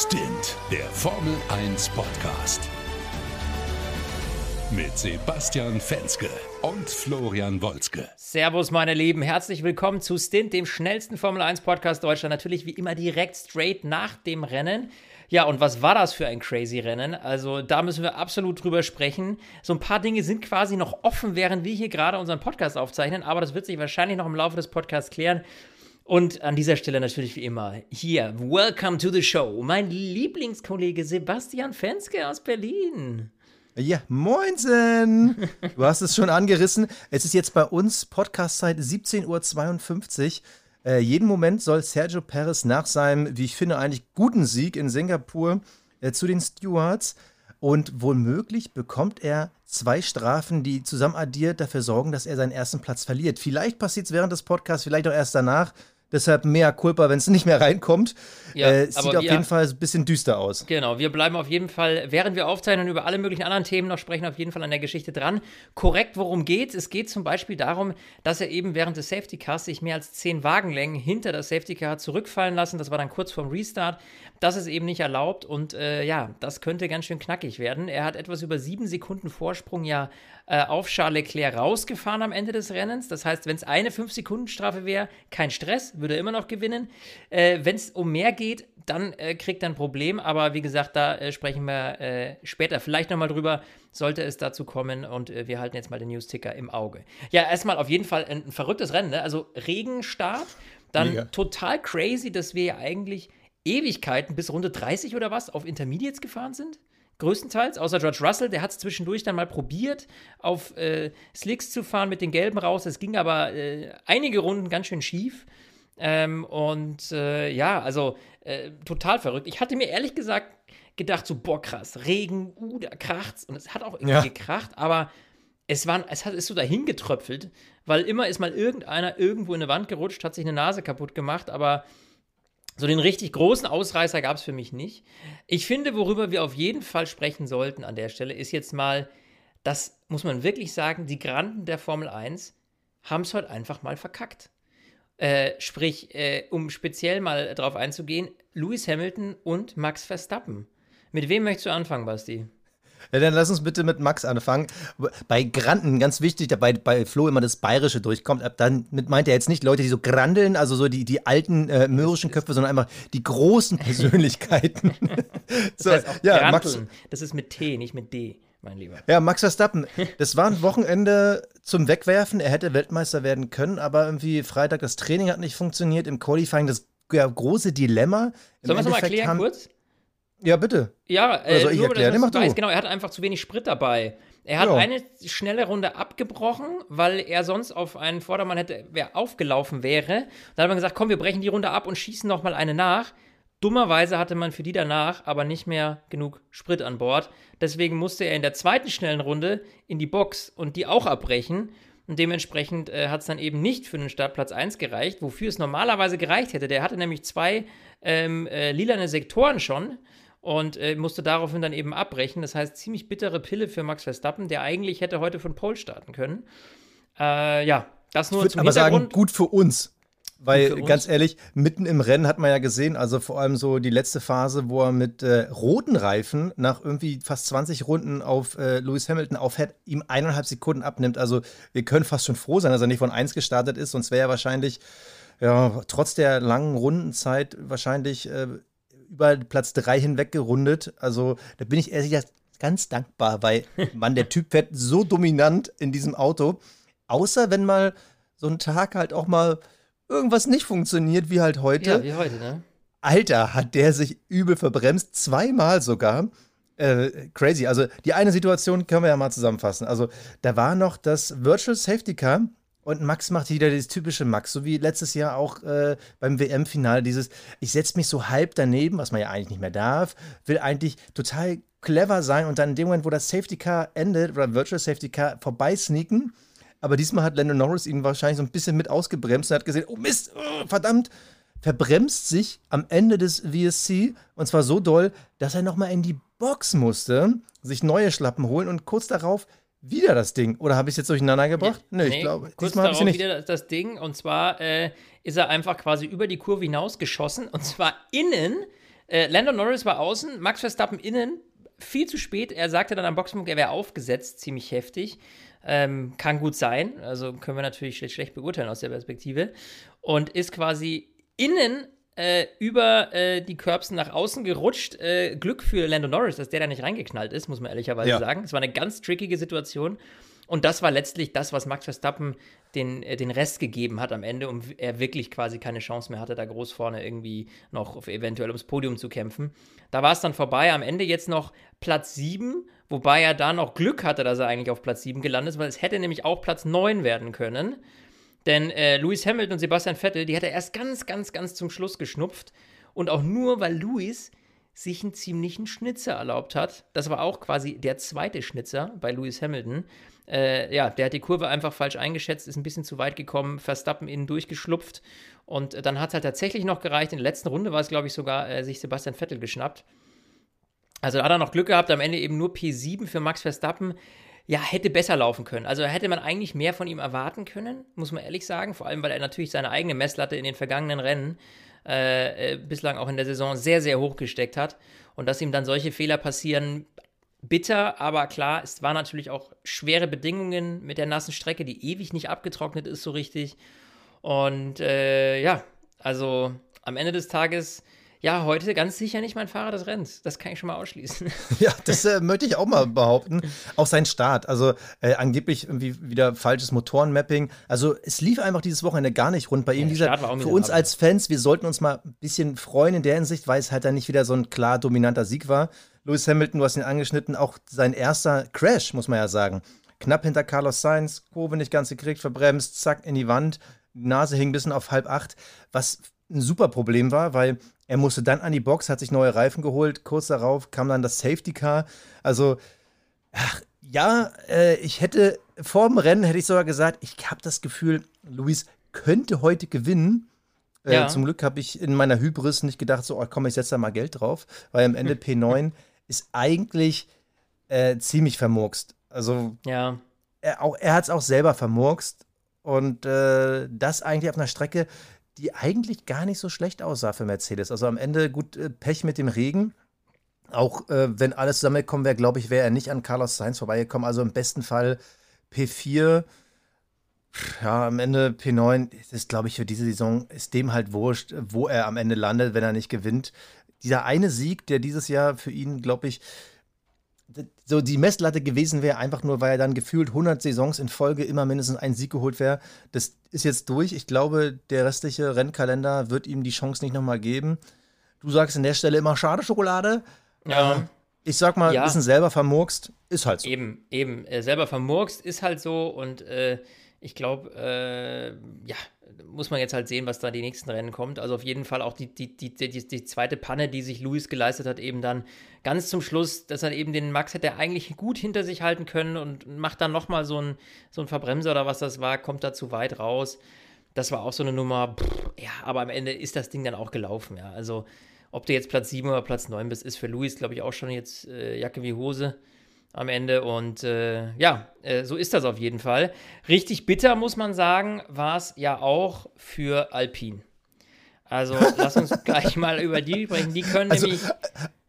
Stint, der Formel 1 Podcast. Mit Sebastian Fenske und Florian Wolzke. Servus, meine Lieben. Herzlich willkommen zu Stint, dem schnellsten Formel 1 Podcast Deutschland. Natürlich wie immer direkt straight nach dem Rennen. Ja, und was war das für ein crazy Rennen? Also, da müssen wir absolut drüber sprechen. So ein paar Dinge sind quasi noch offen, während wir hier gerade unseren Podcast aufzeichnen, aber das wird sich wahrscheinlich noch im Laufe des Podcasts klären. Und an dieser Stelle natürlich wie immer hier, welcome to the show, mein Lieblingskollege Sebastian Fenske aus Berlin. Ja, moinsen! Du hast es schon angerissen. Es ist jetzt bei uns Podcastzeit 17.52 Uhr. Äh, jeden Moment soll Sergio Perez nach seinem, wie ich finde, eigentlich guten Sieg in Singapur äh, zu den Stewards. Und womöglich bekommt er zwei Strafen, die zusammen addiert dafür sorgen, dass er seinen ersten Platz verliert. Vielleicht passiert es während des Podcasts, vielleicht auch erst danach. Deshalb mehr Culpa, wenn es nicht mehr reinkommt. Ja, äh, sieht auf jeden Fall ein bisschen düster aus. Genau, wir bleiben auf jeden Fall, während wir aufzeichnen und über alle möglichen anderen Themen noch sprechen, auf jeden Fall an der Geschichte dran. Korrekt, worum geht es? geht zum Beispiel darum, dass er eben während des Safety Cars sich mehr als zehn Wagenlängen hinter das Safety Car zurückfallen lassen. Das war dann kurz vorm Restart. Das ist eben nicht erlaubt und äh, ja, das könnte ganz schön knackig werden. Er hat etwas über sieben Sekunden Vorsprung ja äh, auf Charles Leclerc rausgefahren am Ende des Rennens. Das heißt, wenn es eine 5-Sekunden-Strafe wäre, kein Stress, würde er immer noch gewinnen. Äh, wenn es um mehr geht, dann äh, kriegt er ein Problem. Aber wie gesagt, da äh, sprechen wir äh, später vielleicht nochmal drüber, sollte es dazu kommen. Und äh, wir halten jetzt mal den News-Ticker im Auge. Ja, erstmal auf jeden Fall ein, ein verrücktes Rennen. Ne? Also Regenstart. Dann Mega. total crazy, dass wir ja eigentlich Ewigkeiten bis Runde 30 oder was auf Intermediates gefahren sind. Größtenteils, außer George Russell, der hat es zwischendurch dann mal probiert, auf äh, Slicks zu fahren mit den Gelben raus. Es ging aber äh, einige Runden ganz schön schief. Ähm, und äh, ja, also äh, total verrückt. Ich hatte mir ehrlich gesagt gedacht, so, boah, krass, Regen, uh, da kracht's. Und es hat auch irgendwie ja. gekracht, aber es, war, es hat, ist so dahin getröpfelt, weil immer ist mal irgendeiner irgendwo in eine Wand gerutscht, hat sich eine Nase kaputt gemacht, aber so den richtig großen Ausreißer gab es für mich nicht. Ich finde, worüber wir auf jeden Fall sprechen sollten an der Stelle, ist jetzt mal, das muss man wirklich sagen, die Granden der Formel 1 haben es heute einfach mal verkackt. Äh, sprich, äh, um speziell mal drauf einzugehen, Lewis Hamilton und Max Verstappen. Mit wem möchtest du anfangen, Basti? Ja, dann lass uns bitte mit Max anfangen. Bei Granden, ganz wichtig, dabei bei Flo immer das Bayerische durchkommt. Dann meint er jetzt nicht Leute, die so grandeln, also so die, die alten äh, mürrischen Köpfe, sondern einfach die großen Persönlichkeiten. das so, heißt auch ja, Max. Das ist mit T, nicht mit D. Mein Lieber. Ja, Max Verstappen, das war ein Wochenende zum Wegwerfen. Er hätte Weltmeister werden können, aber irgendwie Freitag das Training hat nicht funktioniert. Im Qualifying das ja, große Dilemma. Sollen wir es mal erklären kurz? Ja, bitte. Ja, äh, soll ich nur, erklären? Mach du. Weiß, genau, er hat einfach zu wenig Sprit dabei. Er hat ja. eine schnelle Runde abgebrochen, weil er sonst auf einen Vordermann hätte, wer aufgelaufen wäre. Da hat man gesagt, komm, wir brechen die Runde ab und schießen noch mal eine nach. Dummerweise hatte man für die danach aber nicht mehr genug Sprit an Bord. Deswegen musste er in der zweiten schnellen Runde in die Box und die auch abbrechen. Und dementsprechend äh, hat es dann eben nicht für den Startplatz 1 gereicht, wofür es normalerweise gereicht hätte. Der hatte nämlich zwei ähm, äh, lilane Sektoren schon und äh, musste daraufhin dann eben abbrechen. Das heißt, ziemlich bittere Pille für Max Verstappen, der eigentlich hätte heute von Pole starten können. Äh, ja, das nur ich zum aber sagen, gut für uns. Weil ganz ehrlich, mitten im Rennen hat man ja gesehen, also vor allem so die letzte Phase, wo er mit äh, roten Reifen nach irgendwie fast 20 Runden auf äh, Lewis Hamilton aufhält, ihm eineinhalb Sekunden abnimmt. Also wir können fast schon froh sein, dass er nicht von 1 gestartet ist, sonst wäre er wahrscheinlich, ja, trotz der langen Rundenzeit wahrscheinlich äh, über Platz 3 hinweg gerundet. Also da bin ich ehrlich gesagt ganz dankbar, weil man, der Typ fährt so dominant in diesem Auto. Außer wenn mal so ein Tag halt auch mal irgendwas nicht funktioniert, wie halt heute. Ja, wie heute, ne? Alter, hat der sich übel verbremst, zweimal sogar. Äh, crazy. Also die eine Situation können wir ja mal zusammenfassen. Also da war noch das Virtual Safety Car und Max macht wieder dieses typische Max, so wie letztes Jahr auch äh, beim WM-Finale, dieses, ich setze mich so halb daneben, was man ja eigentlich nicht mehr darf, will eigentlich total clever sein und dann in dem Moment, wo das Safety Car endet oder Virtual Safety Car vorbeisneaken. Aber diesmal hat Lando Norris ihn wahrscheinlich so ein bisschen mit ausgebremst und hat gesehen, oh Mist, oh, verdammt, verbremst sich am Ende des VSC und zwar so doll, dass er nochmal in die Box musste, sich neue Schlappen holen und kurz darauf wieder das Ding. Oder habe ich es jetzt durcheinander gebracht? Ja, nee, ich glaube, kurz diesmal darauf nicht. wieder das Ding. Und zwar äh, ist er einfach quasi über die Kurve hinaus geschossen. Und zwar innen Äh, Lando Norris war außen, Max Verstappen innen, viel zu spät. Er sagte dann am Boxenpunkt, er wäre aufgesetzt, ziemlich heftig. Ähm, kann gut sein, also können wir natürlich schlecht, schlecht beurteilen aus der Perspektive. Und ist quasi innen äh, über äh, die Curbs nach außen gerutscht. Äh, Glück für Lando Norris, dass der da nicht reingeknallt ist, muss man ehrlicherweise ja. sagen. Es war eine ganz trickige Situation. Und das war letztlich das, was Max Verstappen den, äh, den Rest gegeben hat am Ende und er wirklich quasi keine Chance mehr hatte, da groß vorne irgendwie noch eventuell ums Podium zu kämpfen. Da war es dann vorbei. Am Ende jetzt noch Platz 7, wobei er da noch Glück hatte, dass er eigentlich auf Platz 7 gelandet ist, weil es hätte nämlich auch Platz 9 werden können. Denn äh, Lewis Hamilton und Sebastian Vettel, die hat er erst ganz, ganz, ganz zum Schluss geschnupft. Und auch nur, weil Lewis sich einen ziemlichen Schnitzer erlaubt hat. Das war auch quasi der zweite Schnitzer bei Lewis Hamilton. Äh, ja, der hat die Kurve einfach falsch eingeschätzt, ist ein bisschen zu weit gekommen, Verstappen innen durchgeschlupft und äh, dann hat es halt tatsächlich noch gereicht. In der letzten Runde war es, glaube ich, sogar äh, sich Sebastian Vettel geschnappt. Also da hat er noch Glück gehabt, am Ende eben nur P7 für Max Verstappen. Ja, hätte besser laufen können. Also hätte man eigentlich mehr von ihm erwarten können, muss man ehrlich sagen. Vor allem, weil er natürlich seine eigene Messlatte in den vergangenen Rennen äh, äh bislang auch in der Saison sehr, sehr hoch gesteckt hat. Und dass ihm dann solche Fehler passieren, bitter, aber klar, es waren natürlich auch schwere Bedingungen mit der nassen Strecke, die ewig nicht abgetrocknet ist so richtig. Und äh, ja, also am Ende des Tages, ja, heute ganz sicher nicht mein Fahrer des Rennens. Das kann ich schon mal ausschließen. Ja, das äh, möchte ich auch mal behaupten. Auch sein Start. Also äh, angeblich irgendwie wieder falsches Motorenmapping. Also es lief einfach dieses Wochenende gar nicht rund bei ihm. Ja, dieser, für uns als Fans, wir sollten uns mal ein bisschen freuen in der Hinsicht, weil es halt dann nicht wieder so ein klar dominanter Sieg war. Lewis Hamilton, du hast ihn angeschnitten, auch sein erster Crash, muss man ja sagen. Knapp hinter Carlos Sainz, Kurve nicht ganz gekriegt, verbremst, zack, in die Wand. Die Nase hing ein bisschen auf halb acht, was ein super Problem war, weil er musste dann an die Box, hat sich neue Reifen geholt. Kurz darauf kam dann das Safety Car. Also, ach, ja, äh, ich hätte vor dem Rennen hätte ich sogar gesagt, ich habe das Gefühl, Luis könnte heute gewinnen. Äh, ja. Zum Glück habe ich in meiner Hybris nicht gedacht, so, oh, komm, ich setze da mal Geld drauf, weil am Ende P9 ist eigentlich äh, ziemlich vermurkst. Also, ja. er, er hat es auch selber vermurkst. Und äh, das eigentlich auf einer Strecke, die eigentlich gar nicht so schlecht aussah für Mercedes. Also am Ende gut äh, Pech mit dem Regen. Auch äh, wenn alles zusammengekommen wäre, glaube ich, wäre er nicht an Carlos Sainz vorbeigekommen. Also im besten Fall P4. Ja, am Ende P9 ist, glaube ich, für diese Saison ist dem halt wurscht, wo er am Ende landet, wenn er nicht gewinnt dieser eine Sieg, der dieses Jahr für ihn, glaube ich, so die Messlatte gewesen wäre, einfach nur, weil er dann gefühlt 100 Saisons in Folge immer mindestens einen Sieg geholt wäre. Das ist jetzt durch. Ich glaube, der restliche Rennkalender wird ihm die Chance nicht nochmal geben. Du sagst an der Stelle immer schade Schokolade. Ja. Ähm, ich sag mal, ja. bisschen selber vermurkst, ist halt so. Eben, eben. Äh, selber vermurkst ist halt so und äh, ich glaube, äh, ja, muss man jetzt halt sehen, was da die nächsten Rennen kommt. Also auf jeden Fall auch die, die, die, die, die zweite Panne, die sich Luis geleistet hat, eben dann ganz zum Schluss, dass er eben den Max hätte eigentlich gut hinter sich halten können und macht dann nochmal so ein, so ein Verbremser oder was das war, kommt da zu weit raus. Das war auch so eine Nummer, pff, ja, aber am Ende ist das Ding dann auch gelaufen, ja. Also ob du jetzt Platz 7 oder Platz 9 bist, ist für Luis, glaube ich, auch schon jetzt äh, Jacke wie Hose am Ende. Und äh, ja, äh, so ist das auf jeden Fall. Richtig bitter, muss man sagen, war es ja auch für Alpine. Also lass uns gleich mal über die sprechen. Die können also, nämlich.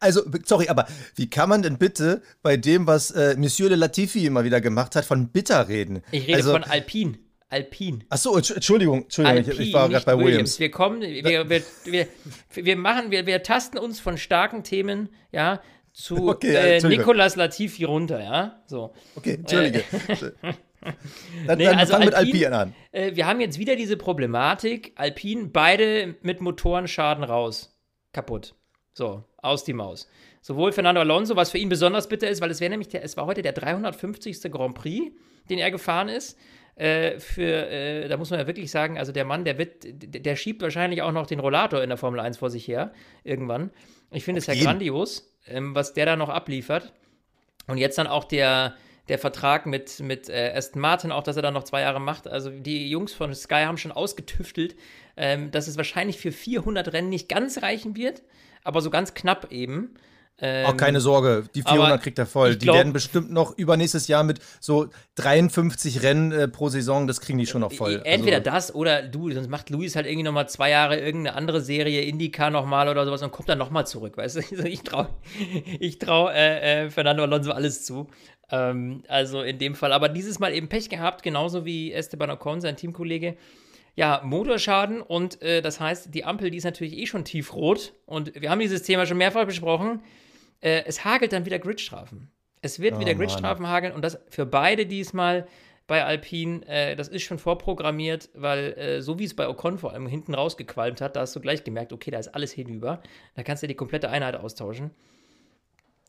Also, sorry, aber wie kann man denn bitte bei dem, was äh, Monsieur de Latifi immer wieder gemacht hat, von bitter reden? Ich rede also, von Alpine. Alpine. Achso, Entschuldigung, Entschuldigung, Alpine, ich, ich, war gerade bei Williams. Williams. Wir kommen, wir, wir, wir, wir machen, wir, wir tasten uns von starken Themen, ja, zu okay, äh, Nicolas Latifi runter, ja? So. Okay, Entschuldige. Äh, dann, nee, dann also fang mit Alpine an. Äh, wir haben jetzt wieder diese Problematik. Alpine, beide mit Motorenschaden raus. Kaputt. So, aus die Maus. Sowohl Fernando Alonso, was für ihn besonders bitter ist, weil es wäre nämlich der, es war heute der 350. Grand Prix, den er gefahren ist. Äh, für, äh, da muss man ja wirklich sagen, also der Mann, der wird, der, der schiebt wahrscheinlich auch noch den Rollator in der Formel 1 vor sich her, irgendwann. Ich finde es ja grandios ähm, was der da noch abliefert. Und jetzt dann auch der, der Vertrag mit, mit äh, Aston Martin, auch dass er dann noch zwei Jahre macht. Also die Jungs von Sky haben schon ausgetüftelt, ähm, dass es wahrscheinlich für 400 Rennen nicht ganz reichen wird, aber so ganz knapp eben. Ähm, Auch keine Sorge, die 400 kriegt er voll. Die werden bestimmt noch übernächstes Jahr mit so 53 Rennen äh, pro Saison, das kriegen die schon noch voll. Entweder also, das oder du, sonst macht Luis halt irgendwie nochmal zwei Jahre irgendeine andere Serie, Indica nochmal oder sowas und kommt dann nochmal zurück, weißt du? Also ich traue ich trau, äh, äh, Fernando Alonso alles zu. Ähm, also in dem Fall. Aber dieses Mal eben Pech gehabt, genauso wie Esteban Ocon, sein Teamkollege ja, Motorschaden und äh, das heißt, die Ampel, die ist natürlich eh schon tiefrot und wir haben dieses Thema schon mehrfach besprochen. Äh, es hagelt dann wieder Gridstrafen. Es wird oh, wieder Gridstrafen hageln und das für beide diesmal bei Alpine, äh, das ist schon vorprogrammiert, weil äh, so wie es bei Ocon vor allem hinten rausgequalmt hat, da hast du gleich gemerkt, okay, da ist alles hinüber. Da kannst du die komplette Einheit austauschen.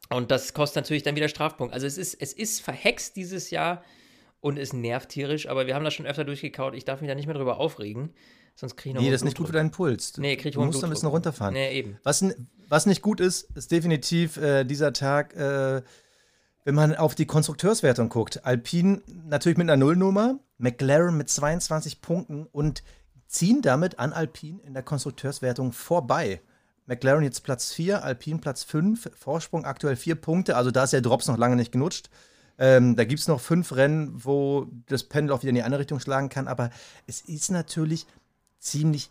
Und das kostet natürlich dann wieder Strafpunkt. Also es ist, es ist verhext dieses Jahr und es nervt tierisch, aber wir haben das schon öfter durchgekaut. Ich darf mich da nicht mehr drüber aufregen. Sonst kriege ich noch Nee, das ist nicht gut für deinen Puls. Nee, krieg ich Du musst ein bisschen runterfahren. Nee, eben. Was, was nicht gut ist, ist definitiv äh, dieser Tag, äh, wenn man auf die Konstrukteurswertung guckt. Alpine natürlich mit einer Nullnummer, McLaren mit 22 Punkten und ziehen damit an Alpine in der Konstrukteurswertung vorbei. McLaren jetzt Platz 4, Alpine Platz 5, Vorsprung aktuell 4 Punkte, also da ist der Drops noch lange nicht genutscht. Ähm, da gibt es noch fünf Rennen, wo das Pendel auch wieder in die andere Richtung schlagen kann. Aber es ist natürlich ziemlich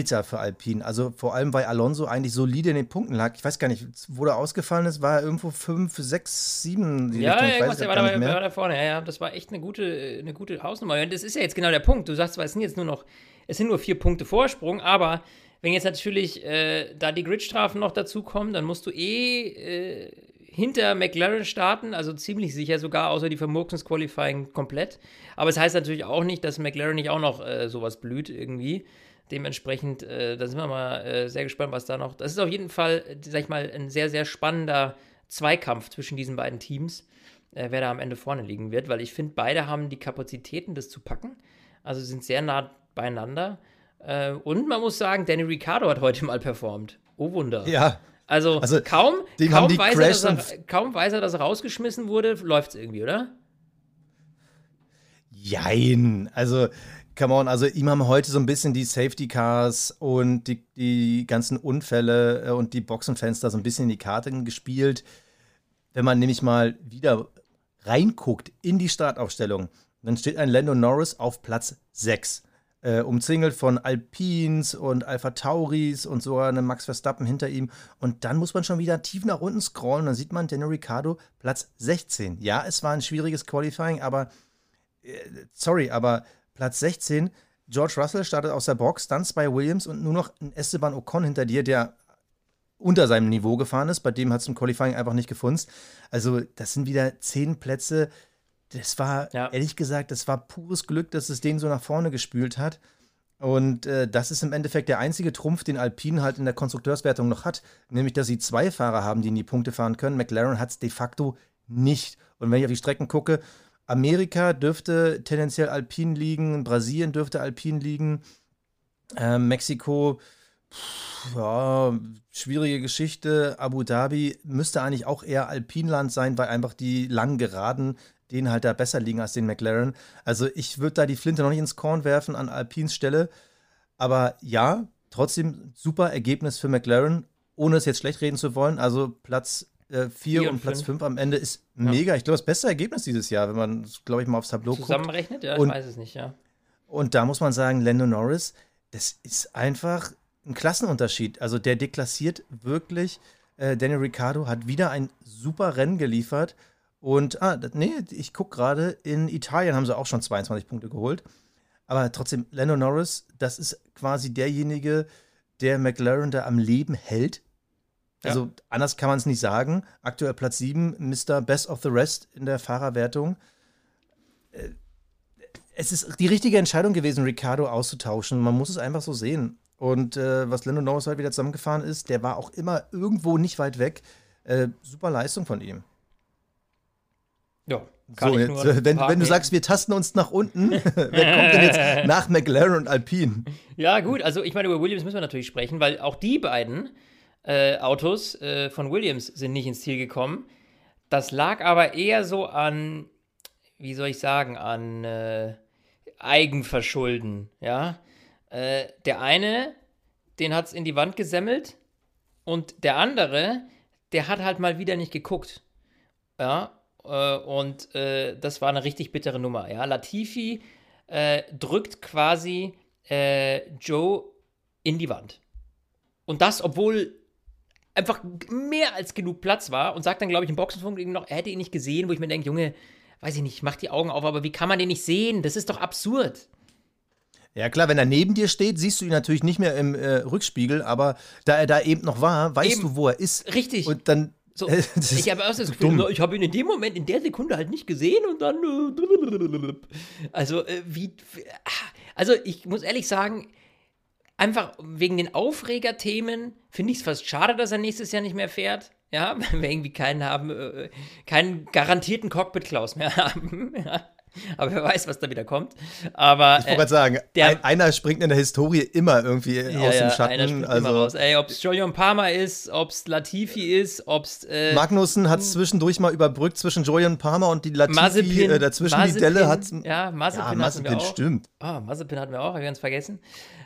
bitter für Alpine. Also vor allem, weil Alonso eigentlich solide in den Punkten lag. Ich weiß gar nicht, wo er ausgefallen ist, war er irgendwo 5, 6, 7 die ja, Richtung. Ja, der war, da, war da vorne. Ja, ja, das war echt eine gute, eine gute Hausnummer. Und das ist ja jetzt genau der Punkt. Du sagst zwar, es sind jetzt nur noch, es sind nur vier Punkte Vorsprung, aber wenn jetzt natürlich äh, da die Gridstrafen noch dazukommen, dann musst du eh äh, hinter McLaren starten, also ziemlich sicher sogar, außer die Vermurksungsqualifying komplett. Aber es das heißt natürlich auch nicht, dass McLaren nicht auch noch äh, sowas blüht irgendwie. Dementsprechend, äh, da sind wir mal äh, sehr gespannt, was da noch. Das ist auf jeden Fall, sag ich mal, ein sehr, sehr spannender Zweikampf zwischen diesen beiden Teams, äh, wer da am Ende vorne liegen wird, weil ich finde, beide haben die Kapazitäten, das zu packen. Also sind sehr nah beieinander. Äh, und man muss sagen, Danny Ricciardo hat heute mal performt. Oh Wunder. Ja, also, also kaum, kaum, weiß er, dass er, kaum weiß er, dass er rausgeschmissen wurde, läuft es irgendwie, oder? Jein. Also, come on, also ihm haben heute so ein bisschen die Safety Cars und die, die ganzen Unfälle äh, und die Boxenfenster so ein bisschen in die Karten gespielt. Wenn man nämlich mal wieder reinguckt in die Startaufstellung, dann steht ein Lando Norris auf Platz 6 äh, umzingelt von Alpins und Alpha Tauris und sogar einem Max Verstappen hinter ihm. Und dann muss man schon wieder tief nach unten scrollen. Dann sieht man Daniel Ricciardo Platz 16. Ja, es war ein schwieriges Qualifying, aber äh, sorry, aber Platz 16. George Russell startet aus der Box, dann zwei Williams und nur noch ein Esteban Ocon hinter dir, der unter seinem Niveau gefahren ist. Bei dem hat es im Qualifying einfach nicht gefunzt. Also, das sind wieder zehn Plätze, das war, ja. ehrlich gesagt, das war pures Glück, dass es den so nach vorne gespült hat. Und äh, das ist im Endeffekt der einzige Trumpf, den Alpine halt in der Konstrukteurswertung noch hat. Nämlich, dass sie zwei Fahrer haben, die in die Punkte fahren können. McLaren hat es de facto nicht. Und wenn ich auf die Strecken gucke, Amerika dürfte tendenziell Alpine liegen, Brasilien dürfte Alpine liegen, äh, Mexiko, pff, ja, schwierige Geschichte. Abu Dhabi müsste eigentlich auch eher Alpinland sein, weil einfach die langen Geraden denen halt da besser liegen als den McLaren. Also ich würde da die Flinte noch nicht ins Korn werfen an Alpins Stelle. Aber ja, trotzdem super Ergebnis für McLaren, ohne es jetzt schlecht reden zu wollen. Also Platz 4 äh, und, und Platz 5 am Ende ist ja. mega. Ich glaube, das beste Ergebnis dieses Jahr, wenn man, glaube ich, mal aufs Tableau Zusammenrechnet? guckt. Ja, ich weiß es nicht, ja. Und da muss man sagen, Lando Norris, das ist einfach ein Klassenunterschied. Also der deklassiert wirklich. Äh, Daniel Ricciardo hat wieder ein super Rennen geliefert und, ah, nee, ich gucke gerade, in Italien haben sie auch schon 22 Punkte geholt. Aber trotzdem, Lando Norris, das ist quasi derjenige, der McLaren da am Leben hält. Also ja. anders kann man es nicht sagen. Aktuell Platz 7, Mr. Best of the Rest in der Fahrerwertung. Äh, es ist die richtige Entscheidung gewesen, Ricardo auszutauschen. Man muss es einfach so sehen. Und äh, was Lando Norris heute wieder zusammengefahren ist, der war auch immer irgendwo nicht weit weg. Äh, super Leistung von ihm. Ja. so, jetzt, äh, wenn, wenn, du sagst, wir tasten uns nach unten, wer kommt denn jetzt nach McLaren und Alpine? Ja, gut, also ich meine, über Williams müssen wir natürlich sprechen, weil auch die beiden äh, Autos äh, von Williams sind nicht ins Ziel gekommen. Das lag aber eher so an, wie soll ich sagen, an äh, Eigenverschulden, ja. Äh, der eine, den hat es in die Wand gesemmelt und der andere, der hat halt mal wieder nicht geguckt. Ja, äh, und äh, das war eine richtig bittere Nummer. Ja, Latifi drückt quasi Joe in die Wand. Und das, obwohl einfach mehr als genug Platz war und sagt dann, glaube ich, im Boxenfunk noch, er hätte ihn nicht gesehen, wo ich mir denke, Junge, weiß ich nicht, mach die Augen auf, aber wie kann man den nicht sehen? Das ist doch absurd. Ja klar, wenn er neben dir steht, siehst du ihn natürlich nicht mehr im äh, Rückspiegel, aber da er da eben noch war, weißt eben. du, wo er ist. Richtig. Und dann so, ich habe auch das Gefühl, ich habe ihn in dem Moment, in der Sekunde halt nicht gesehen und dann. Äh, also, äh, wie. Also, ich muss ehrlich sagen, einfach wegen den Aufregerthemen finde ich es fast schade, dass er nächstes Jahr nicht mehr fährt. Ja, weil wir irgendwie keinen haben, äh, keinen garantierten Cockpit-Klaus mehr haben. Ja. Aber wer weiß, was da wieder kommt. Aber, ich wollte gerade sagen, der, ein, einer springt in der Historie immer irgendwie ja, aus dem Schatten. Einer springt also, immer raus. Ey, ob es Julian Palmer ist, ob es Latifi ist, ob es. Äh, Magnussen hat zwischendurch mal überbrückt zwischen Julian Palmer und die Latifi. Mazepin, äh, dazwischen Mazepin, die Delle hat. Ja, Mazepin, ja, Mazepin hatten wir auch. stimmt. Ah, oh, Mazepin hatten wir auch, ganz vergessen.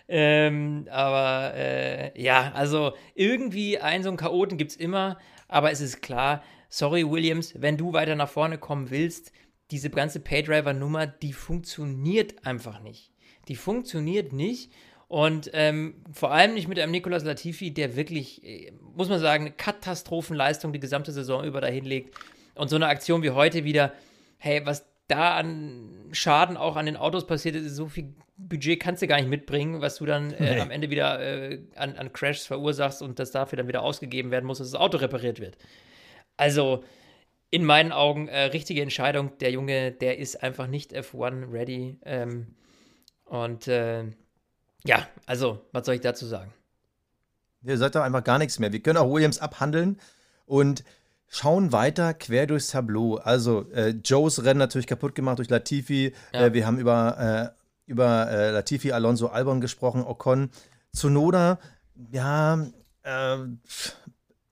Ähm, aber äh, ja, also irgendwie einen so einen Chaoten gibt es immer. Aber es ist klar, sorry Williams, wenn du weiter nach vorne kommen willst, diese ganze Paydriver-Nummer, die funktioniert einfach nicht. Die funktioniert nicht. Und ähm, vor allem nicht mit einem Nicolas Latifi, der wirklich, äh, muss man sagen, eine Katastrophenleistung die gesamte Saison über dahin legt. Und so eine Aktion wie heute wieder, hey, was da an Schaden auch an den Autos passiert ist, so viel Budget kannst du gar nicht mitbringen, was du dann äh, nee. am Ende wieder äh, an, an Crashs verursachst und das dafür dann wieder ausgegeben werden muss, dass das Auto repariert wird. Also, in meinen Augen äh, richtige Entscheidung. Der Junge, der ist einfach nicht F1 ready. Ähm, und äh, ja, also, was soll ich dazu sagen? Ihr seid doch einfach gar nichts mehr. Wir können auch Williams abhandeln und schauen weiter quer durchs Tableau. Also, äh, Joes Rennen natürlich kaputt gemacht durch Latifi. Ja. Äh, wir haben über, äh, über äh, Latifi, Alonso, Albon gesprochen, Ocon. Zunoda, ja, äh,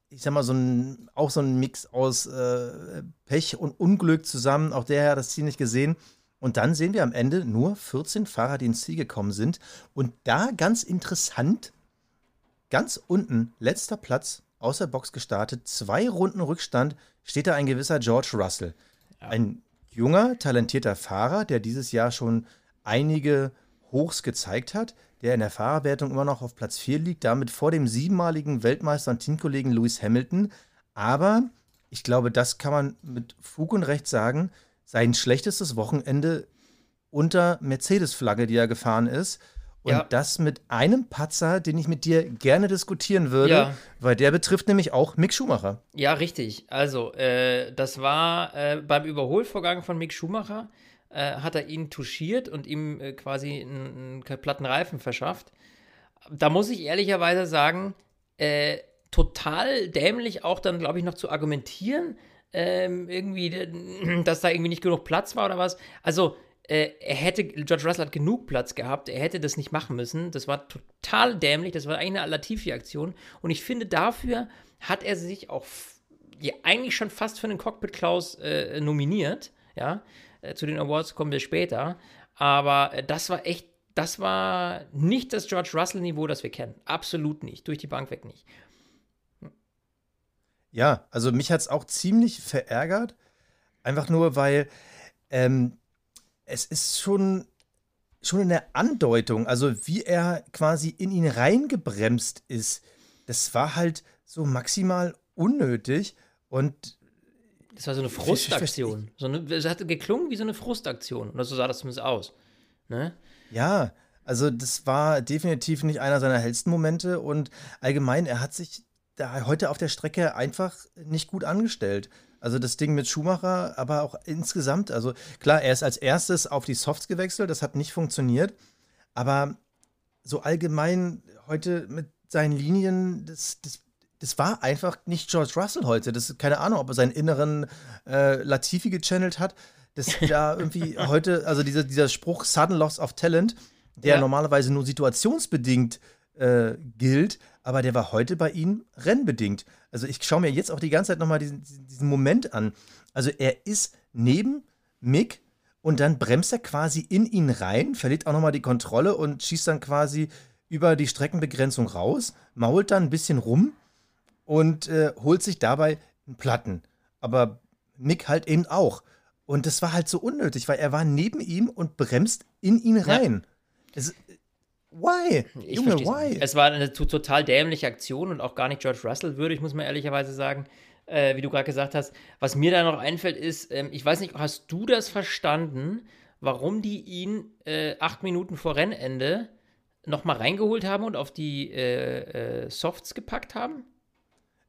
ich sag mal, so ein, auch so ein Mix aus äh, Pech und Unglück zusammen. Auch der hat das Ziel nicht gesehen. Und dann sehen wir am Ende nur 14 Fahrer, die ins Ziel gekommen sind. Und da ganz interessant, ganz unten, letzter Platz, aus der Box gestartet, zwei Runden Rückstand, steht da ein gewisser George Russell. Ja. Ein junger, talentierter Fahrer, der dieses Jahr schon einige Hochs gezeigt hat, der in der Fahrerwertung immer noch auf Platz 4 liegt, damit vor dem siebenmaligen Weltmeister und Teamkollegen Lewis Hamilton. Aber ich glaube, das kann man mit Fug und Recht sagen, sein schlechtestes Wochenende unter Mercedes-Flagge, die er gefahren ist. Und ja. das mit einem Patzer, den ich mit dir gerne diskutieren würde, ja. weil der betrifft nämlich auch Mick Schumacher. Ja, richtig. Also, äh, das war äh, beim Überholvorgang von Mick Schumacher äh, hat er ihn touchiert und ihm äh, quasi einen, einen platten Reifen verschafft. Da muss ich ehrlicherweise sagen, äh, total dämlich auch dann, glaube ich, noch zu argumentieren, ähm, irgendwie, dass da irgendwie nicht genug Platz war oder was. Also, er hätte, George Russell hat genug Platz gehabt, er hätte das nicht machen müssen. Das war total dämlich, das war eigentlich eine Latifi-Aktion. Und ich finde, dafür hat er sich auch ja, eigentlich schon fast für den Cockpit Klaus äh, nominiert. Ja, äh, zu den Awards kommen wir später. Aber äh, das war echt, das war nicht das George Russell-Niveau, das wir kennen. Absolut nicht. Durch die Bank weg nicht. Ja, also mich hat es auch ziemlich verärgert. Einfach nur, weil ähm, es ist schon, schon in der Andeutung, also wie er quasi in ihn reingebremst ist, das war halt so maximal unnötig. Und das war so eine Frustaktion. So eine, es hatte geklungen wie so eine Frustaktion. Oder so sah das zumindest aus. Ne? Ja, also das war definitiv nicht einer seiner hellsten Momente und allgemein, er hat sich da heute auf der Strecke einfach nicht gut angestellt. Also das Ding mit Schumacher, aber auch insgesamt, also klar, er ist als erstes auf die Softs gewechselt, das hat nicht funktioniert, aber so allgemein heute mit seinen Linien, das, das das war einfach nicht George Russell heute. Das keine Ahnung, ob er seinen inneren äh, Latifi gechannelt hat. Das da irgendwie heute, also dieser, dieser Spruch Sudden Loss of Talent, der ja. normalerweise nur situationsbedingt äh, gilt, aber der war heute bei ihm rennbedingt. Also ich schaue mir jetzt auch die ganze Zeit nochmal diesen, diesen Moment an. Also er ist neben Mick und dann bremst er quasi in ihn rein, verliert auch nochmal die Kontrolle und schießt dann quasi über die Streckenbegrenzung raus, mault dann ein bisschen rum und äh, holt sich dabei einen Platten. Aber Mick halt eben auch. Und das war halt so unnötig, weil er war neben ihm und bremst in ihn rein. Ja. Es, why? Ich Junge, why? Es war eine total dämliche Aktion und auch gar nicht George Russell würdig, muss man ehrlicherweise sagen. Äh, wie du gerade gesagt hast. Was mir da noch einfällt, ist, ähm, ich weiß nicht, hast du das verstanden, warum die ihn äh, acht Minuten vor Rennende nochmal reingeholt haben und auf die äh, äh, Softs gepackt haben?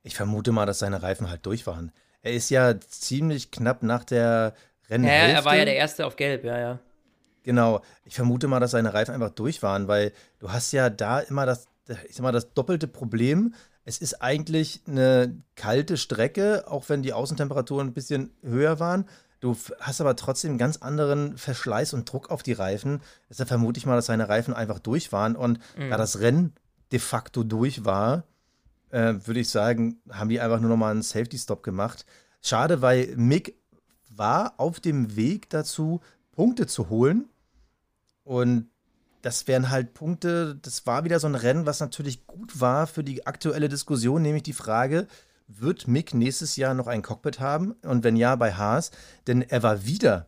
Ich vermute mal, dass seine Reifen halt durch waren. Er ist ja ziemlich knapp nach der Rennhälfte. Ja, er war ja der Erste auf Gelb, ja, ja. Genau. Ich vermute mal, dass seine Reifen einfach durch waren, weil du hast ja da immer das, ich sag mal, das doppelte Problem. Es ist eigentlich eine kalte Strecke, auch wenn die Außentemperaturen ein bisschen höher waren. Du hast aber trotzdem einen ganz anderen Verschleiß und Druck auf die Reifen. Deshalb vermute ich mal, dass seine Reifen einfach durch waren. Und mhm. da das Rennen de facto durch war, äh, würde ich sagen, haben die einfach nur noch mal einen Safety-Stop gemacht. Schade, weil Mick war auf dem Weg dazu, Punkte zu holen. Und das wären halt Punkte, das war wieder so ein Rennen, was natürlich gut war für die aktuelle Diskussion, nämlich die Frage, wird Mick nächstes Jahr noch ein Cockpit haben? Und wenn ja, bei Haas. Denn er war wieder,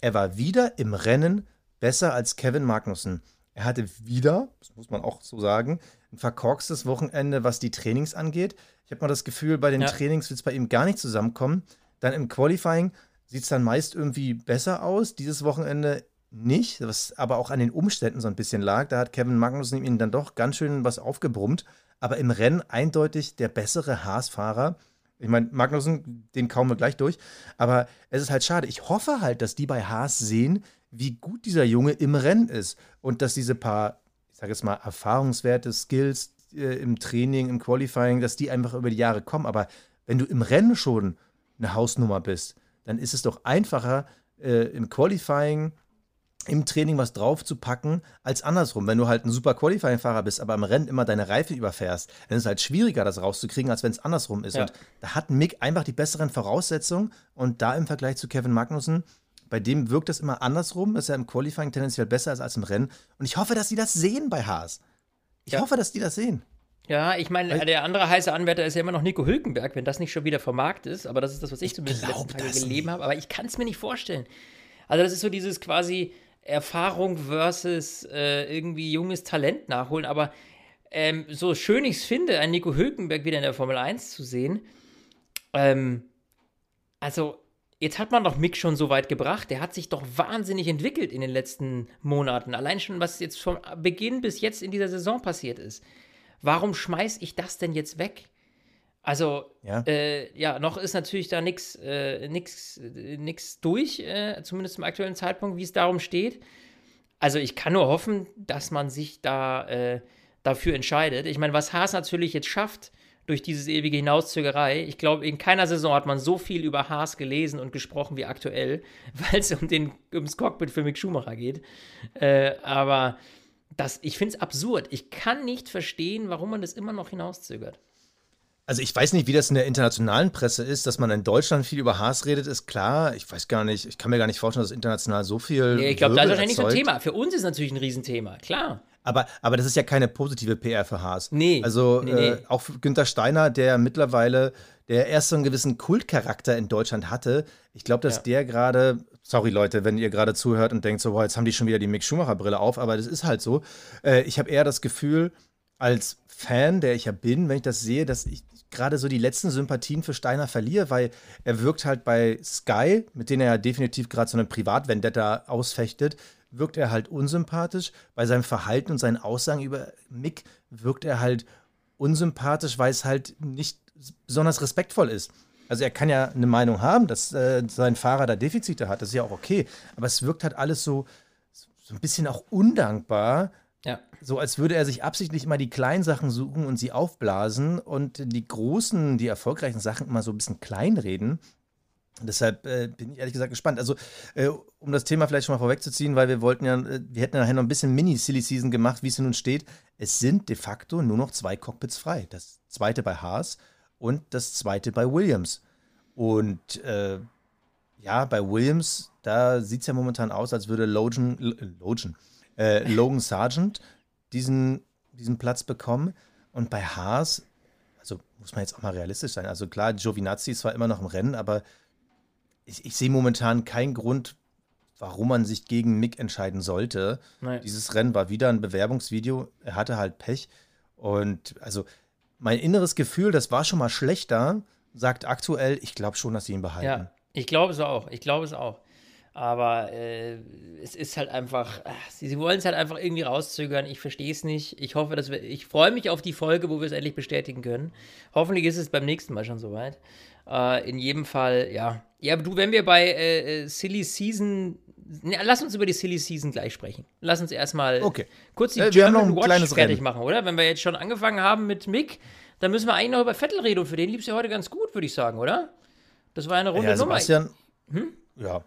er war wieder im Rennen besser als Kevin Magnussen. Er hatte wieder, das muss man auch so sagen, ein verkorkstes Wochenende, was die Trainings angeht. Ich habe mal das Gefühl, bei den ja. Trainings wird es bei ihm gar nicht zusammenkommen. Dann im Qualifying sieht es dann meist irgendwie besser aus. Dieses Wochenende nicht, was aber auch an den Umständen so ein bisschen lag. Da hat Kevin Magnussen ihm dann doch ganz schön was aufgebrummt. Aber im Rennen eindeutig der bessere Haas-Fahrer. Ich meine, Magnussen, den kauen wir gleich durch. Aber es ist halt schade. Ich hoffe halt, dass die bei Haas sehen, wie gut dieser Junge im Rennen ist. Und dass diese paar, ich sage jetzt mal, Erfahrungswerte, Skills äh, im Training, im Qualifying, dass die einfach über die Jahre kommen. Aber wenn du im Rennen schon eine Hausnummer bist, dann ist es doch einfacher, äh, im Qualifying im Training was draufzupacken, als andersrum. Wenn du halt ein super Qualifying-Fahrer bist, aber im Rennen immer deine Reifen überfährst, dann ist es halt schwieriger, das rauszukriegen, als wenn es andersrum ist. Ja. Und da hat Mick einfach die besseren Voraussetzungen und da im Vergleich zu Kevin Magnussen, bei dem wirkt es immer andersrum, dass er im Qualifying tendenziell besser ist als im Rennen. Und ich hoffe, dass die das sehen bei Haas. Ich ja. hoffe, dass die das sehen. Ja, ich meine, der andere heiße Anwärter ist ja immer noch Nico Hülkenberg, wenn das nicht schon wieder vom Markt ist. Aber das ist das, was ich, ich zumindest die letzten Tage gelesen habe. Aber ich kann es mir nicht vorstellen. Also, das ist so dieses quasi, Erfahrung versus äh, irgendwie junges Talent nachholen. Aber ähm, so schön ich es finde, einen Nico Hülkenberg wieder in der Formel 1 zu sehen, ähm, also jetzt hat man doch Mick schon so weit gebracht. Der hat sich doch wahnsinnig entwickelt in den letzten Monaten. Allein schon, was jetzt vom Beginn bis jetzt in dieser Saison passiert ist. Warum schmeiß ich das denn jetzt weg? Also, ja, äh, ja noch ist natürlich da nichts äh, nix, nix durch, äh, zumindest zum aktuellen Zeitpunkt, wie es darum steht. Also, ich kann nur hoffen, dass man sich da äh, dafür entscheidet. Ich meine, was Haas natürlich jetzt schafft, durch diese ewige Hinauszögerei. Ich glaube, in keiner Saison hat man so viel über Haas gelesen und gesprochen wie aktuell, weil es um den, ums Cockpit für Mick Schumacher geht. Äh, aber das, ich finde es absurd. Ich kann nicht verstehen, warum man das immer noch hinauszögert. Also ich weiß nicht, wie das in der internationalen Presse ist, dass man in Deutschland viel über Haas redet, ist klar. Ich weiß gar nicht, ich kann mir gar nicht vorstellen, dass international so viel. Nee, ich glaube, das ist wahrscheinlich so ein Thema. Für uns ist es natürlich ein Riesenthema, klar. Aber, aber das ist ja keine positive PR für Haas. Nee. Also nee, nee. Äh, auch Günther Steiner, der mittlerweile, der erst so einen gewissen Kultcharakter in Deutschland hatte. Ich glaube, dass ja. der gerade, sorry Leute, wenn ihr gerade zuhört und denkt so, boah, jetzt haben die schon wieder die Mick Schumacher-Brille auf, aber das ist halt so. Äh, ich habe eher das Gefühl, als Fan, der ich ja bin, wenn ich das sehe, dass ich gerade so die letzten Sympathien für Steiner verliere, weil er wirkt halt bei Sky, mit denen er ja definitiv gerade so eine Privatvendetta ausfechtet, wirkt er halt unsympathisch. Bei seinem Verhalten und seinen Aussagen über Mick wirkt er halt unsympathisch, weil es halt nicht besonders respektvoll ist. Also er kann ja eine Meinung haben, dass äh, sein Fahrer da Defizite hat, das ist ja auch okay. Aber es wirkt halt alles so, so ein bisschen auch undankbar ja. So als würde er sich absichtlich immer die kleinen Sachen suchen und sie aufblasen und die großen, die erfolgreichen Sachen immer so ein bisschen kleinreden. Deshalb äh, bin ich ehrlich gesagt gespannt. Also, äh, um das Thema vielleicht schon mal vorwegzuziehen, weil wir wollten ja, äh, wir hätten ja nachher noch ein bisschen Mini-Silly Season gemacht, wie es nun steht. Es sind de facto nur noch zwei Cockpits frei. Das zweite bei Haas und das zweite bei Williams. Und äh, ja, bei Williams, da sieht es ja momentan aus, als würde Logan, Logan, äh, Logan Sargent diesen, diesen Platz bekommen. Und bei Haas, also muss man jetzt auch mal realistisch sein. Also klar, Giovinazzi ist zwar immer noch im Rennen, aber ich, ich sehe momentan keinen Grund, warum man sich gegen Mick entscheiden sollte. Nein. Dieses Rennen war wieder ein Bewerbungsvideo. Er hatte halt Pech. Und also mein inneres Gefühl, das war schon mal schlechter, sagt aktuell, ich glaube schon, dass sie ihn behalten. Ja, ich glaube es auch. Ich glaube es auch. Aber äh, es ist halt einfach, ach, sie, sie wollen es halt einfach irgendwie rauszögern. Ich verstehe es nicht. Ich hoffe, dass wir, ich freue mich auf die Folge, wo wir es endlich bestätigen können. Hoffentlich ist es beim nächsten Mal schon soweit. Äh, in jedem Fall, ja. Ja, du, wenn wir bei äh, äh Silly Season, ne, lass uns über die Silly Season gleich sprechen. Lass uns erstmal Okay. kurz die Äh, wir haben noch ein Watch kleines fertig Rennen. machen, oder? Wenn wir jetzt schon angefangen haben mit Mick, dann müssen wir eigentlich noch über Vettel reden. Und für den lief es ja heute ganz gut, würde ich sagen, oder? Das war eine runde Ja, Nummer. Sebastian. Ja.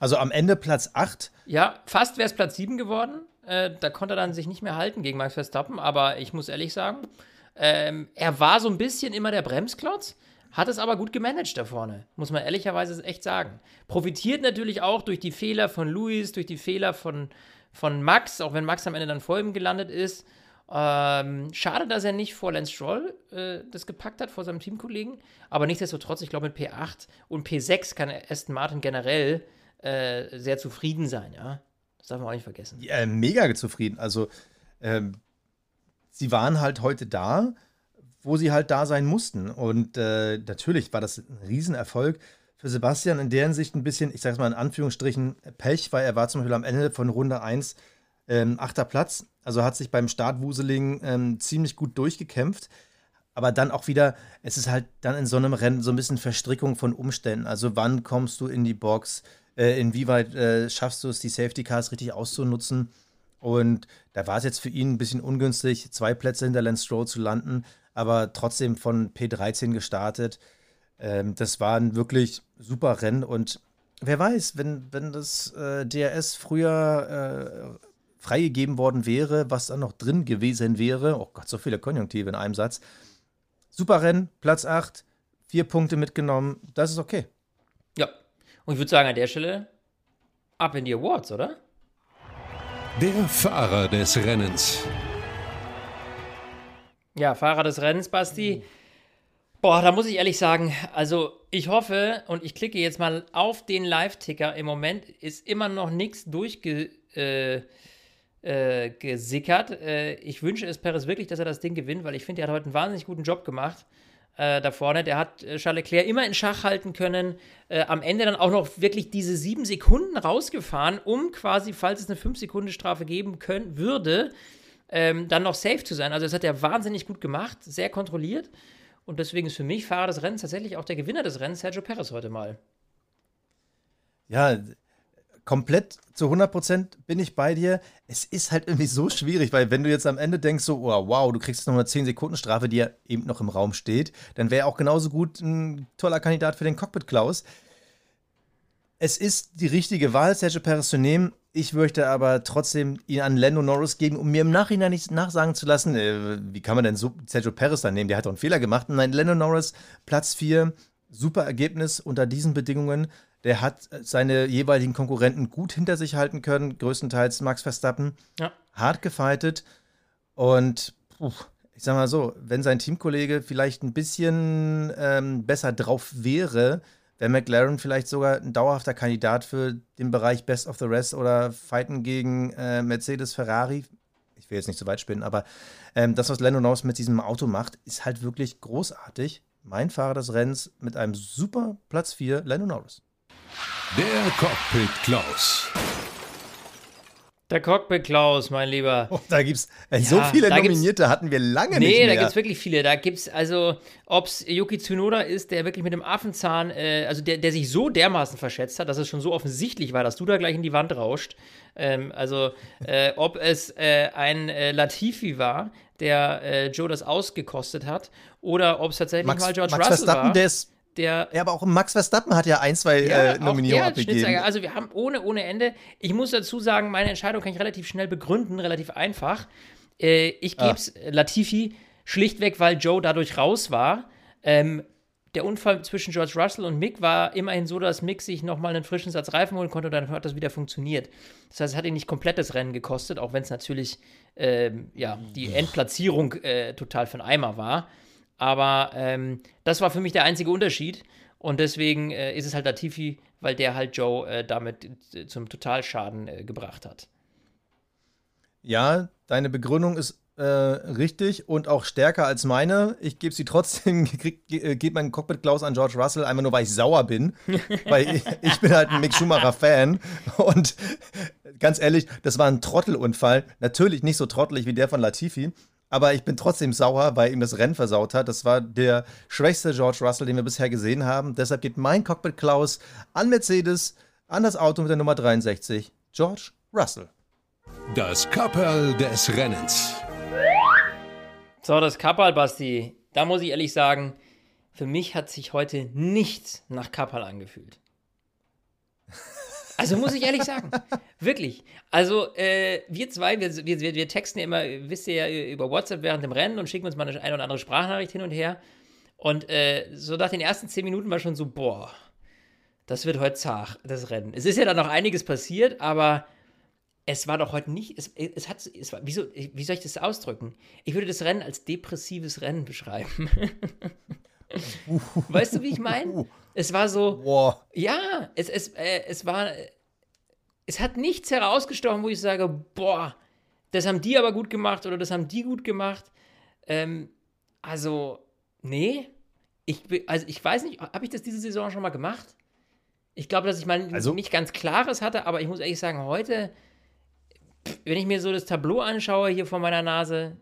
Also am Ende Platz 8. Ja, fast wäre es Platz 7 geworden. Äh, da konnte er dann sich nicht mehr halten gegen Max Verstappen. Aber ich muss ehrlich sagen, ähm, er war so ein bisschen immer der Bremsklotz, hat es aber gut gemanagt da vorne. Muss man ehrlicherweise echt sagen. Profitiert natürlich auch durch die Fehler von Luis, durch die Fehler von, von Max, auch wenn Max am Ende dann vor ihm gelandet ist. Ähm, schade, dass er nicht vor Lance Stroll äh, das gepackt hat, vor seinem Teamkollegen. Aber nichtsdestotrotz, ich glaube, mit P8 und P6 kann Aston Martin generell äh, sehr zufrieden sein, ja. Das darf man auch nicht vergessen. äh, mega zufrieden. Also, ähm, sie waren halt heute da, wo sie halt da sein mussten. Und äh, natürlich war das ein Riesenerfolg für Sebastian in der Hinsicht ein bisschen, ich sag's mal in Anführungsstrichen, Pech, weil er war zum Beispiel am Ende von Runde 1 ähm, achter Platz. Also hat sich beim Startwuseling ähm, ziemlich gut durchgekämpft. Aber dann auch wieder, es ist halt dann in so einem Rennen so ein bisschen Verstrickung von Umständen. Also wann kommst du in die Box? Äh, inwieweit äh, schaffst du es, die Safety Cars richtig auszunutzen? Und da war es jetzt für ihn ein bisschen ungünstig, zwei Plätze hinter Lance Stroll zu landen, aber trotzdem von P13 gestartet. Ähm, das war ein wirklich super Rennen und wer weiß, wenn, wenn das äh, DRS früher äh, freigegeben worden wäre, was dann noch drin gewesen wäre, oh Gott, so viele Konjunktive in einem Satz. Super Rennen, Platz 8, vier Punkte mitgenommen, das ist okay. Ja. Und ich würde sagen, an der Stelle ab in die Awards, oder? Der Fahrer des Rennens. Ja, Fahrer des Rennens, Basti. Boah, da muss ich ehrlich sagen, also ich hoffe und ich klicke jetzt mal auf den Live-Ticker. Im Moment ist immer noch nichts durchgesickert. Äh, äh, äh, ich wünsche es Perez wirklich, dass er das Ding gewinnt, weil ich finde, er hat heute einen wahnsinnig guten Job gemacht. Äh, da vorne, der hat äh, Charles Leclerc immer in Schach halten können. Äh, am Ende dann auch noch wirklich diese sieben Sekunden rausgefahren, um quasi, falls es eine 5-Sekunden-Strafe geben können, würde, ähm, dann noch safe zu sein. Also das hat er wahnsinnig gut gemacht, sehr kontrolliert. Und deswegen ist für mich Fahrer des Rennens tatsächlich auch der Gewinner des Rennens, Sergio Perez heute mal. Ja, komplett zu 100% bin ich bei dir. Es ist halt irgendwie so schwierig, weil wenn du jetzt am Ende denkst, so, oh, wow, du kriegst noch eine 10-Sekunden-Strafe, die ja eben noch im Raum steht, dann wäre auch genauso gut ein toller Kandidat für den Cockpit Klaus. Es ist die richtige Wahl, Sergio Perez zu nehmen. Ich möchte aber trotzdem ihn an Lando Norris geben, um mir im Nachhinein nicht nachsagen zu lassen, äh, wie kann man denn so Sergio Perez dann nehmen? Der hat doch einen Fehler gemacht. Nein, Lando Norris, Platz 4, super Ergebnis unter diesen Bedingungen. Der hat seine jeweiligen Konkurrenten gut hinter sich halten können, größtenteils Max Verstappen. Ja. Hart gefightet. Und puh, ich sag mal so, wenn sein Teamkollege vielleicht ein bisschen ähm, besser drauf wäre, wäre McLaren vielleicht sogar ein dauerhafter Kandidat für den Bereich Best of the Rest oder Fighten gegen äh, Mercedes, Ferrari. Ich will jetzt nicht so weit spinnen, aber ähm, das, was Lando Norris mit diesem Auto macht, ist halt wirklich großartig. Mein Fahrer des Rennens mit einem super Platz 4, Lando Norris. Der Cockpit Klaus. Der Cockpit Klaus, mein Lieber. Oh, da gibt's äh, so Ja, viele Nominierte hatten wir lange nicht Nee, mehr. da gibt es wirklich viele. Da gibt es also, ob es Yuki Tsunoda ist, der wirklich mit dem Affenzahn, äh, also der, der sich so dermaßen verschätzt hat, dass es schon so offensichtlich war, dass du da gleich in die Wand rauscht. Ähm, also, äh, ob es äh, ein äh, Latifi war, der äh, Joe das ausgekostet hat, oder ob es tatsächlich Max, mal George Max Russell Verstappen, war, der ist. Der Ja, aber auch Max Verstappen hat ja ein, zwei äh, auch Nominierungen der abgegeben. Schnitzer. Also wir haben ohne, ohne Ende. Ich muss dazu sagen, meine Entscheidung kann ich relativ schnell begründen, relativ einfach. Äh, ich Ah. gebe es Latifi schlichtweg, weil Joe dadurch raus war. Ähm, der Unfall zwischen George Russell und Mick war immerhin so, dass Mick sich nochmal einen frischen Satz Reifen holen konnte und dann hat das wieder funktioniert. Das heißt, es hat ihn nicht komplett das Rennen gekostet, auch wenn es natürlich ähm, ja, die Endplatzierung äh, total für den Eimer war. Aber ähm, das war für mich der einzige Unterschied. Und deswegen äh, ist es halt Latifi, weil der halt Joe äh, damit äh, zum Totalschaden äh, gebracht hat. Ja, deine Begründung ist äh, richtig und auch stärker als meine. Ich gebe sie trotzdem, äh, gebe meinen Cockpit Klaus an George Russell, einfach nur weil ich sauer bin. weil ich, ich, bin halt ein Mick Schumacher-Fan. Und ganz ehrlich, das war ein Trottelunfall. Natürlich nicht so trottelig wie der von Latifi. Aber ich bin trotzdem sauer, weil ihm das Rennen versaut hat. Das war der schwächste George Russell, den wir bisher gesehen haben. Deshalb geht mein Cockpit Klaus an Mercedes, an das Auto mit der Nummer 63, George Russell. Das Kapperl des Rennens. So, das Kapperl, Basti. Da muss ich ehrlich sagen, für mich hat sich heute nichts nach Kapperl angefühlt. Also muss ich ehrlich sagen. Wirklich. Also, äh, wir zwei, wir, wir, wir texten ja immer, wisst ihr ja, über WhatsApp während dem Rennen und schicken uns mal eine, eine oder andere Sprachnachricht hin und her. Und äh, so nach den ersten zehn Minuten war schon so, boah, das wird heute zart, das Rennen. Es ist ja dann noch einiges passiert, aber es war doch heute nicht, es, es hat, es war, wieso, wie soll ich das ausdrücken? Ich würde das Rennen als depressives Rennen beschreiben. weißt du, wie ich meine? Es war so, wow. ja, es, es, äh, es war, es hat nichts herausgestochen, wo ich sage, boah, das haben die aber gut gemacht oder das haben die gut gemacht. Ähm, also, nee, ich, also ich weiß nicht, habe ich das diese Saison schon mal gemacht? Ich glaube, dass ich mal also, nicht ganz Klares hatte, aber ich muss ehrlich sagen, heute wenn ich mir so das Tableau anschaue hier vor meiner Nase,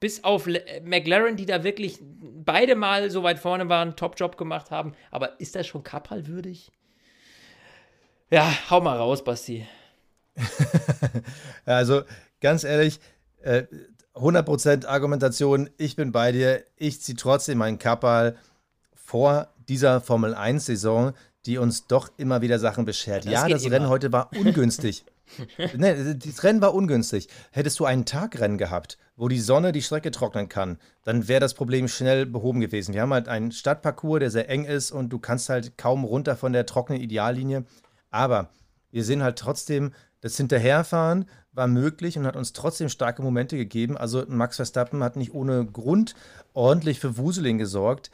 bis auf McLaren, die da wirklich beide mal so weit vorne waren, Top-Job gemacht haben, aber ist das schon Kappal würdig? Ja, hau mal raus, Basti. also, ganz ehrlich, äh, 100% Argumentation, ich bin bei dir. Ich ziehe trotzdem meinen Kappal vor dieser Formel 1-Saison, die uns doch immer wieder Sachen beschert. Das ja, das immer. Rennen heute war ungünstig. nee, das Rennen war ungünstig. Hättest du einen Tagrennen gehabt, wo die Sonne die Strecke trocknen kann, dann wäre das Problem schnell behoben gewesen. Wir haben halt einen Stadtparcours, der sehr eng ist und du kannst halt kaum runter von der trockenen Ideallinie. Aber wir sehen halt trotzdem, das Hinterherfahren war möglich und hat uns trotzdem starke Momente gegeben. Also Max Verstappen hat nicht ohne Grund ordentlich für Wuseling gesorgt.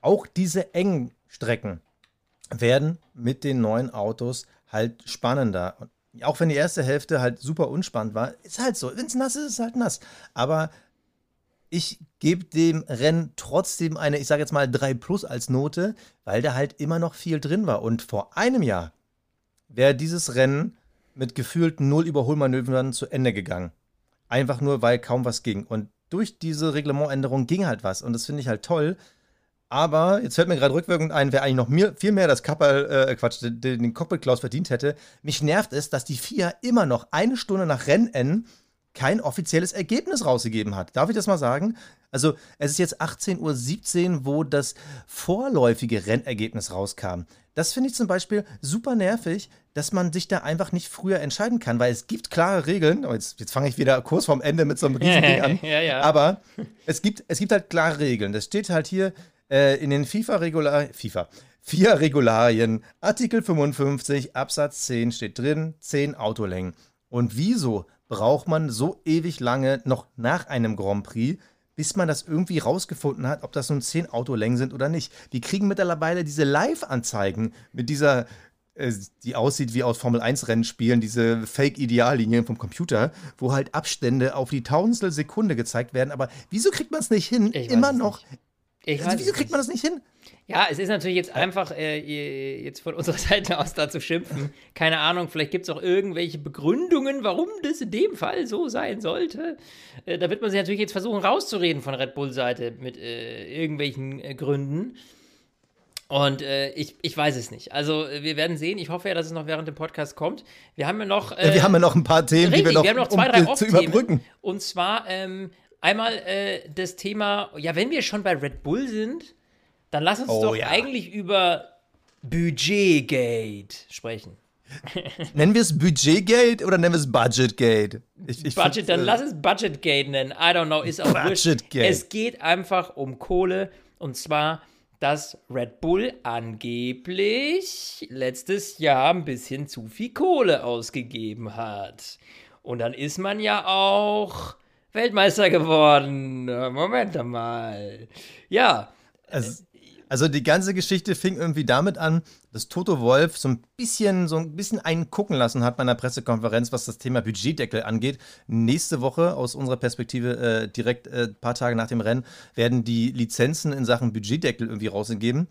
Auch diese engen Strecken werden mit den neuen Autos halt spannender auch wenn die erste Hälfte halt super unspannend war, ist halt so. Wenn es nass ist, ist es halt nass. Aber ich gebe dem Rennen trotzdem eine, ich sage jetzt mal 3 Plus als Note, weil da halt immer noch viel drin war. Und vor einem Jahr wäre dieses Rennen mit gefühlten Null Überholmanövern zu Ende gegangen. Einfach nur, weil kaum was ging. Und durch diese Reglementänderung ging halt was. Und das finde ich halt toll, aber jetzt fällt mir gerade rückwirkend ein, wer eigentlich noch mehr, viel mehr das Kapperl, äh, Quatsch, den, den Cockpit Klaus verdient hätte. Mich nervt es, dass die FIA immer noch eine Stunde nach Rennen kein offizielles Ergebnis rausgegeben hat. Darf ich das mal sagen? Also, es ist jetzt 18.17 Uhr, wo das vorläufige Rennergebnis rauskam. Das finde ich zum Beispiel super nervig, dass man sich da einfach nicht früher entscheiden kann, weil es gibt klare Regeln. Oh, jetzt, jetzt fange ich wieder kurz vorm Ende mit so einem riesigen Ding an. ja, ja. Aber es gibt, es gibt halt klare Regeln. Das steht halt hier, äh, in den FIFA-Regularien, FIFA, vier Regularien, Artikel 55 Absatz 10 steht drin, 10 Autolängen. Und wieso braucht man so ewig lange noch nach einem Grand Prix, bis man das irgendwie rausgefunden hat, ob das nun 10 Autolängen sind oder nicht? Wir kriegen mittlerweile diese Live-Anzeigen mit dieser äh, die aussieht wie aus Formel 1 Rennspielen, diese Fake-Ideallinien vom Computer, wo halt Abstände auf die Tausendstel Sekunde gezeigt werden. Aber wieso kriegt man es nicht hin, immer noch nicht. Ich also, wieso kriegt man das nicht hin? Ja, es ist natürlich jetzt einfach, äh, jetzt von unserer Seite aus da zu schimpfen. Keine Ahnung, vielleicht gibt es auch irgendwelche Begründungen, warum das in dem Fall so sein sollte. Äh, da wird man sich natürlich jetzt versuchen rauszureden von Red Bull-Seite mit äh, irgendwelchen äh, Gründen. Und äh, ich, ich weiß es nicht. Also wir werden sehen. Ich hoffe ja, dass es noch während dem Podcast kommt. Wir haben ja noch. Wir haben ja noch ein paar Themen, richtig, die wir noch, wir haben noch zwei, drei um, zu überbrücken. Und zwar ähm, Einmal äh, das Thema, ja, wenn wir schon bei Red Bull sind, dann lass uns oh, doch ja. eigentlich über Budgetgate sprechen. nennen wir es Budgetgate oder nennen wir es Budgetgate? Ich, ich Budget, dann äh, lass es Budgetgate nennen. I don't know, ist auch Budgetgate. Es geht einfach um Kohle und zwar, dass Red Bull angeblich letztes Jahr ein bisschen zu viel Kohle ausgegeben hat. Und dann ist man ja auch Weltmeister geworden. Moment mal. Ja. Also, also die ganze Geschichte fing irgendwie damit an, dass Toto Wolf so ein bisschen, so ein bisschen einen gucken lassen hat bei einer Pressekonferenz, was das Thema Budgetdeckel angeht. Nächste Woche aus unserer Perspektive äh, direkt ein äh, paar Tage nach dem Rennen werden die Lizenzen in Sachen Budgetdeckel irgendwie rausgegeben.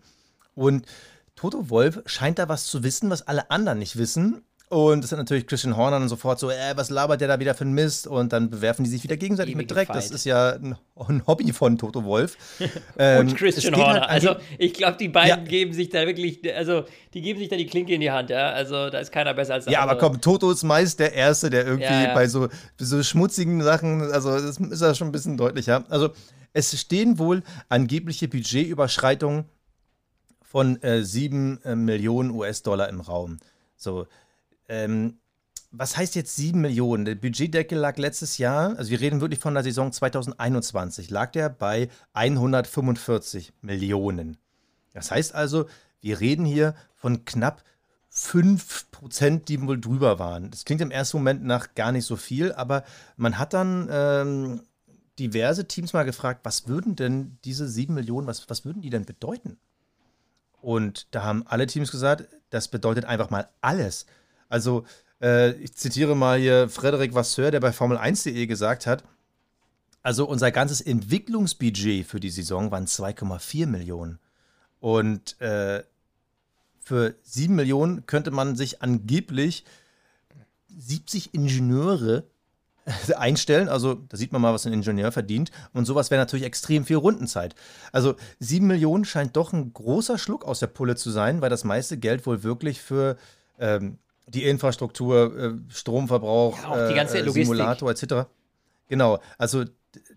Und Toto Wolf scheint da was zu wissen, was alle anderen nicht wissen. Und das sind natürlich Christian Horner dann sofort so, äh, was labert der da wieder für ein Mist? Und dann bewerfen die sich wieder gegenseitig Ewige mit Dreck. Fight. Das ist ja ein, ein, Hobby von Toto Wolf. ähm, Und Christian Horner. Halt also ich glaube, die beiden ja. geben sich da wirklich, also die geben sich da die Klinke in die Hand, ja. Also da ist keiner besser als der Ja, andere. aber komm, Toto ist meist der Erste, der irgendwie ja. bei so, so schmutzigen Sachen, also das ist ja schon ein bisschen deutlicher. Also es stehen wohl angebliche Budgetüberschreitungen von äh, 7 äh, Millionen US-Dollar im Raum. So, ähm, was heißt jetzt 7 Millionen? Der Budgetdeckel lag letztes Jahr, also wir reden wirklich von der Saison 2021, lag der bei 145 Millionen. Das heißt also, wir reden hier von knapp 5%, die wohl drüber waren. Das klingt im ersten Moment nach gar nicht so viel, aber man hat dann ähm, diverse Teams mal gefragt, was würden denn diese 7 Millionen, was, was würden die denn bedeuten? Und da haben alle Teams gesagt, das bedeutet einfach mal alles. Also, äh, ich zitiere mal hier Frederik Vasseur, der bei Formel1.de gesagt hat, also unser ganzes Entwicklungsbudget für die Saison waren 2,4 Millionen. Und äh, für 7 Millionen könnte man sich angeblich 70 Ingenieure einstellen. Also da sieht man mal, was ein Ingenieur verdient. Und sowas wäre natürlich extrem viel Rundenzeit. Also 7 Millionen scheint doch ein großer Schluck aus der Pulle zu sein, weil das meiste Geld wohl wirklich für ähm, die Infrastruktur, äh, Stromverbrauch, ja, auch die ganze äh, Simulator etc. Genau, also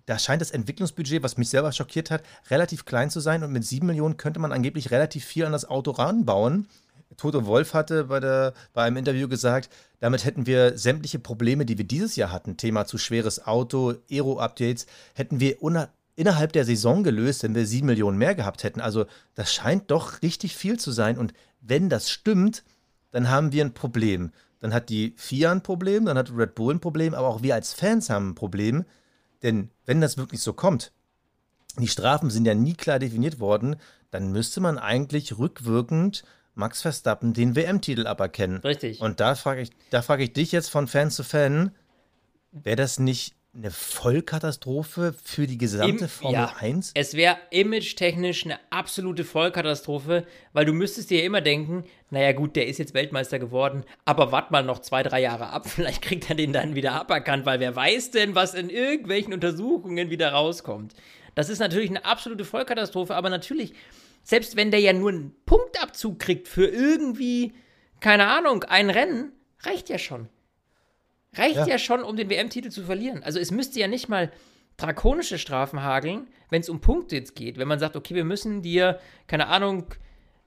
da scheint das Entwicklungsbudget, was mich selber schockiert hat, relativ klein zu sein und mit sieben Millionen könnte man angeblich relativ viel an das Auto ranbauen. Toto Wolf hatte bei, der, bei einem Interview gesagt, damit hätten wir sämtliche Probleme, die wir dieses Jahr hatten, Thema zu schweres Auto, Aero-Updates, hätten wir innerhalb der Saison gelöst, wenn wir sieben Millionen mehr gehabt hätten. Also das scheint doch richtig viel zu sein und wenn das stimmt, dann haben wir ein Problem. Dann hat die FIA ein Problem, dann hat Red Bull ein Problem, aber auch wir als Fans haben ein Problem. Denn wenn das wirklich so kommt, die Strafen sind ja nie klar definiert worden, dann müsste man eigentlich rückwirkend Max Verstappen den WM-Titel aberkennen. Richtig. Und da frage ich, da ich dich jetzt von Fan zu Fan, wäre das nicht eine Vollkatastrophe für die gesamte Im, Formel ja, 1? Es wäre image-technisch eine absolute Vollkatastrophe, weil du müsstest dir ja immer denken, naja gut, der ist jetzt Weltmeister geworden, aber wart mal noch zwei, drei Jahre ab, vielleicht kriegt er den dann wieder aberkannt, weil wer weiß denn, was in irgendwelchen Untersuchungen wieder rauskommt. Das ist natürlich eine absolute Vollkatastrophe, aber natürlich, selbst wenn der ja nur einen Punktabzug kriegt für irgendwie, keine Ahnung, ein Rennen, reicht ja schon. Reicht ja. ja schon, um den WM-Titel zu verlieren. Also es müsste ja nicht mal drakonische Strafen hageln, wenn es um Punkte jetzt geht. Wenn man sagt, okay, wir müssen dir, keine Ahnung,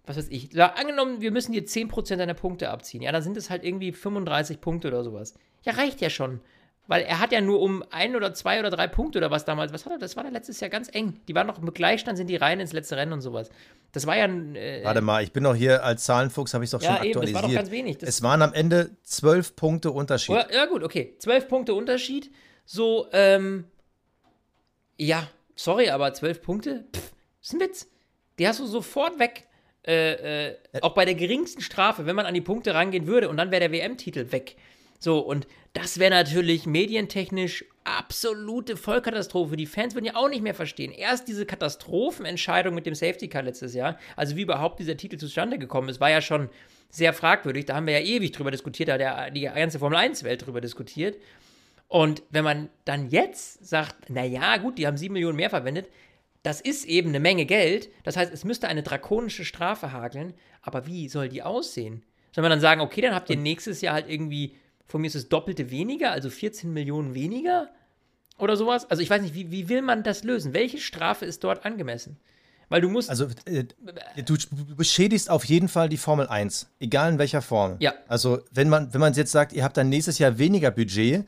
was weiß ich, da, angenommen, wir müssen dir 10% deiner Punkte abziehen. Ja, dann sind es halt irgendwie 35 Punkte oder sowas. Ja, reicht ja schon. Weil er hat ja nur um ein oder zwei oder drei Punkte oder was damals, was hat er, das war da letztes Jahr ganz eng. Die waren noch mit Gleichstand, sind die rein ins letzte Rennen und sowas. Das war ja ein. Äh, Warte mal, ich bin doch hier als Zahlenfuchs, habe ich es doch ja, schon aktualisiert. Eben, das war doch ganz wenig. Das es waren am Ende zwölf Punkte Unterschied. Ja, ja, gut, okay. Zwölf Punkte Unterschied. So, ähm. Ja, sorry, aber zwölf Punkte? Pff, ist ein Witz. Die hast du sofort weg. Äh, äh, auch bei der geringsten Strafe, wenn man an die Punkte rangehen würde und dann wäre der WM-Titel weg. So, und das wäre natürlich medientechnisch absolute Vollkatastrophe. Die Fans würden ja auch nicht mehr verstehen. Erst diese Katastrophenentscheidung mit dem Safety Car letztes Jahr, also wie überhaupt dieser Titel zustande gekommen ist, war ja schon sehr fragwürdig. Da haben wir ja ewig drüber diskutiert, da hat ja die ganze Formel 1-Welt drüber diskutiert. Und wenn man dann jetzt sagt, naja, gut, die haben sieben Millionen mehr verwendet, das ist eben eine Menge Geld. Das heißt, es müsste eine drakonische Strafe hageln. Aber wie soll die aussehen? Soll man dann sagen, okay, dann habt ihr nächstes Jahr halt irgendwie von mir ist es doppelte weniger, also 14 Millionen weniger oder sowas. Also ich weiß nicht, wie, wie will man das lösen? Welche Strafe ist dort angemessen? Weil du musst. Also, äh, du beschädigst auf jeden Fall die Formel 1, egal in welcher Form. Ja. Also, wenn man, wenn man jetzt sagt, ihr habt dann nächstes Jahr weniger Budget,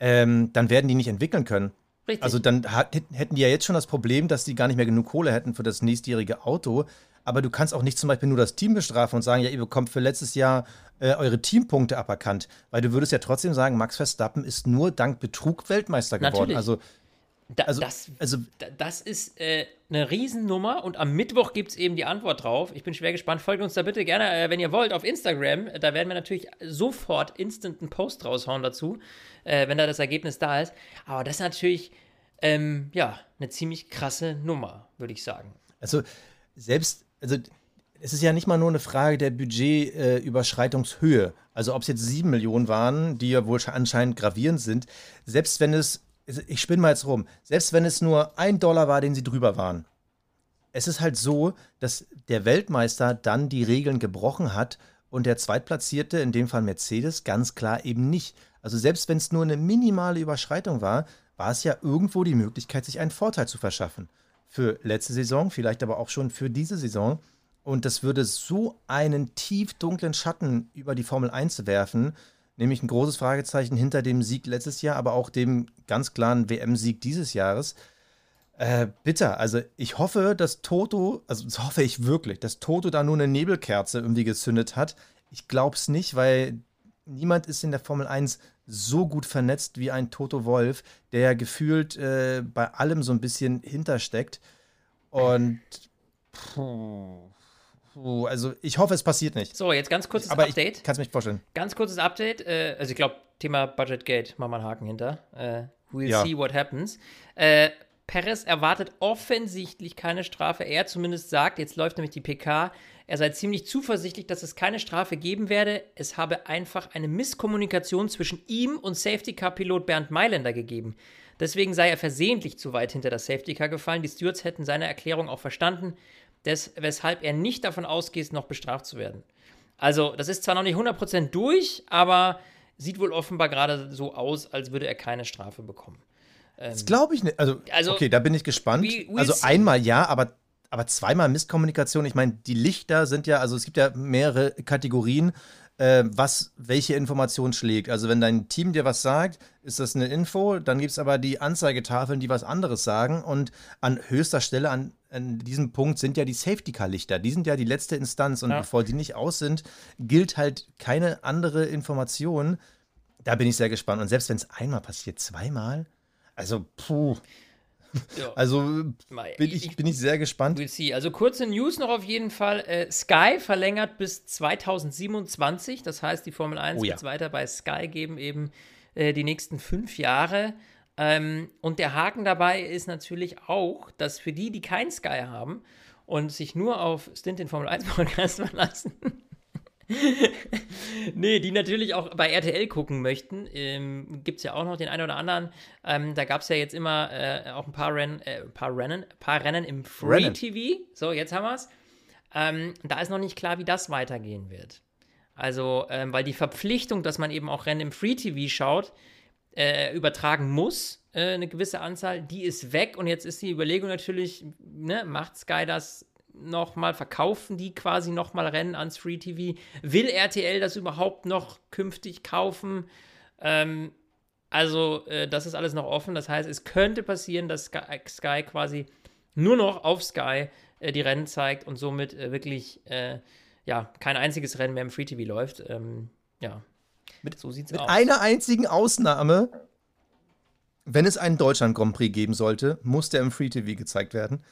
ähm, dann werden die nicht entwickeln können. Richtig. Also, dann hat, hätten die ja jetzt schon das Problem, dass die gar nicht mehr genug Kohle hätten für das nächstjährige Auto. Aber du kannst auch nicht zum Beispiel nur das Team bestrafen und sagen, ja, ihr bekommt für letztes Jahr äh, eure Teampunkte aberkannt, weil du würdest ja trotzdem sagen, Max Verstappen ist nur dank Betrug Weltmeister geworden. Natürlich. Also Da, Also- das, also- da, das ist äh, eine Riesennummer und am Mittwoch gibt es eben die Antwort drauf. Ich bin schwer gespannt. Folgt uns da bitte gerne, äh, wenn ihr wollt, auf Instagram. Da werden wir natürlich sofort instant einen Post raushauen dazu, äh, wenn da das Ergebnis da ist. Aber das ist natürlich, ähm, ja, eine ziemlich krasse Nummer, würde ich sagen. Also selbst, also es ist ja nicht mal nur eine Frage der Budgetüberschreitungshöhe. also ob es jetzt sieben Millionen waren, die ja wohl anscheinend gravierend sind, selbst wenn es, ich spinne mal jetzt rum, selbst wenn es nur ein Dollar war, den sie drüber waren. Es ist halt so, dass der Weltmeister dann die Regeln gebrochen hat und der Zweitplatzierte, in dem Fall Mercedes, ganz klar eben nicht. Also selbst wenn es nur eine minimale Überschreitung war, war es ja irgendwo die Möglichkeit, sich einen Vorteil zu verschaffen. Für letzte Saison, vielleicht aber auch schon für diese Saison. Und das würde so einen tief dunklen Schatten über die Formel 1 werfen, nämlich ein großes Fragezeichen hinter dem Sieg letztes Jahr, aber auch dem ganz klaren WM-Sieg dieses Jahres. Äh, bitter. Also ich hoffe, dass Toto, also das hoffe ich wirklich, dass Toto da nur eine Nebelkerze irgendwie gezündet hat. Ich glaube es nicht, weil niemand ist in der Formel 1 so gut vernetzt wie ein Toto Wolf, der ja gefühlt äh, bei allem so ein bisschen hintersteckt. Und puh, puh, also ich hoffe, es passiert nicht. So, jetzt ganz kurzes Aber Update. ich kann es mir nicht vorstellen. Ganz kurzes Update. Äh, also ich glaube, Thema Budget Gate, machen wir einen Haken hinter. Äh, we'll Ja. see what happens. Äh, Perez erwartet offensichtlich keine Strafe. Er zumindest sagt, jetzt läuft nämlich die PK, er sei ziemlich zuversichtlich, dass es keine Strafe geben werde. Es habe einfach eine Misskommunikation zwischen ihm und Safety Car Pilot Bernd Mailänder gegeben. Deswegen sei er versehentlich zu weit hinter das Safety Car gefallen. Die Stewards hätten seine Erklärung auch verstanden, des, weshalb er nicht davon ausgeht, noch bestraft zu werden. Also, das ist zwar noch nicht 100% durch, aber sieht wohl offenbar gerade so aus, als würde er keine Strafe bekommen. Das glaube ich nicht. Also, Also, okay, da bin ich gespannt. also einmal ja, aber, aber zweimal Misskommunikation. Ich meine, die Lichter sind ja, also es gibt ja mehrere Kategorien, äh, was welche Information schlägt. Also wenn dein Team dir was sagt, ist das eine Info. Dann gibt es aber die Anzeigetafeln, die was anderes sagen. Und an höchster Stelle an, an diesem Punkt sind ja die Safety-Car-Lichter. Die sind ja die letzte Instanz. Und Ja. bevor die nicht aus sind, gilt halt keine andere Information. Da bin ich sehr gespannt. Und selbst wenn es einmal passiert, zweimal? Also, puh. Ja. Also bin ich, bin ich sehr gespannt. We'll see. Also kurze News noch auf jeden Fall. Äh, Sky verlängert bis 2027. Das heißt, die Formel 1 Oh ja. wird es weiter bei Sky geben, eben äh, die nächsten fünf Jahre. Ähm, und der Haken dabei ist natürlich auch, dass für die, die kein Sky haben und sich nur auf Stint in Formel 1 Podcast verlassen, nee, die natürlich auch bei RTL gucken möchten. Ähm, Gibt es ja auch noch den einen oder anderen. Ähm, da gab es ja jetzt immer äh, auch ein paar Rennen, äh, ein paar Rennen, paar Rennen im Free Rennen. TV. So, jetzt haben wir es. Ähm, da ist noch nicht klar, wie das weitergehen wird. Also, ähm, weil die Verpflichtung, dass man eben auch Rennen im Free TV schaut, äh, übertragen muss, äh, eine gewisse Anzahl, die ist weg. Und jetzt ist die Überlegung natürlich, ne, macht Sky das nochmal, verkaufen die quasi nochmal Rennen ans Free TV? Will RTL das überhaupt noch künftig kaufen? Ähm, also, äh, das ist alles noch offen. Das heißt, es könnte passieren, dass Sky, Sky quasi nur noch auf Sky äh, die Rennen zeigt und somit äh, wirklich äh, ja, kein einziges Rennen mehr im Free TV läuft. Ähm, ja, so sieht's Mit aus. einer einzigen Ausnahme, wenn es einen Deutschland Grand Prix geben sollte, muss der im Free TV gezeigt werden.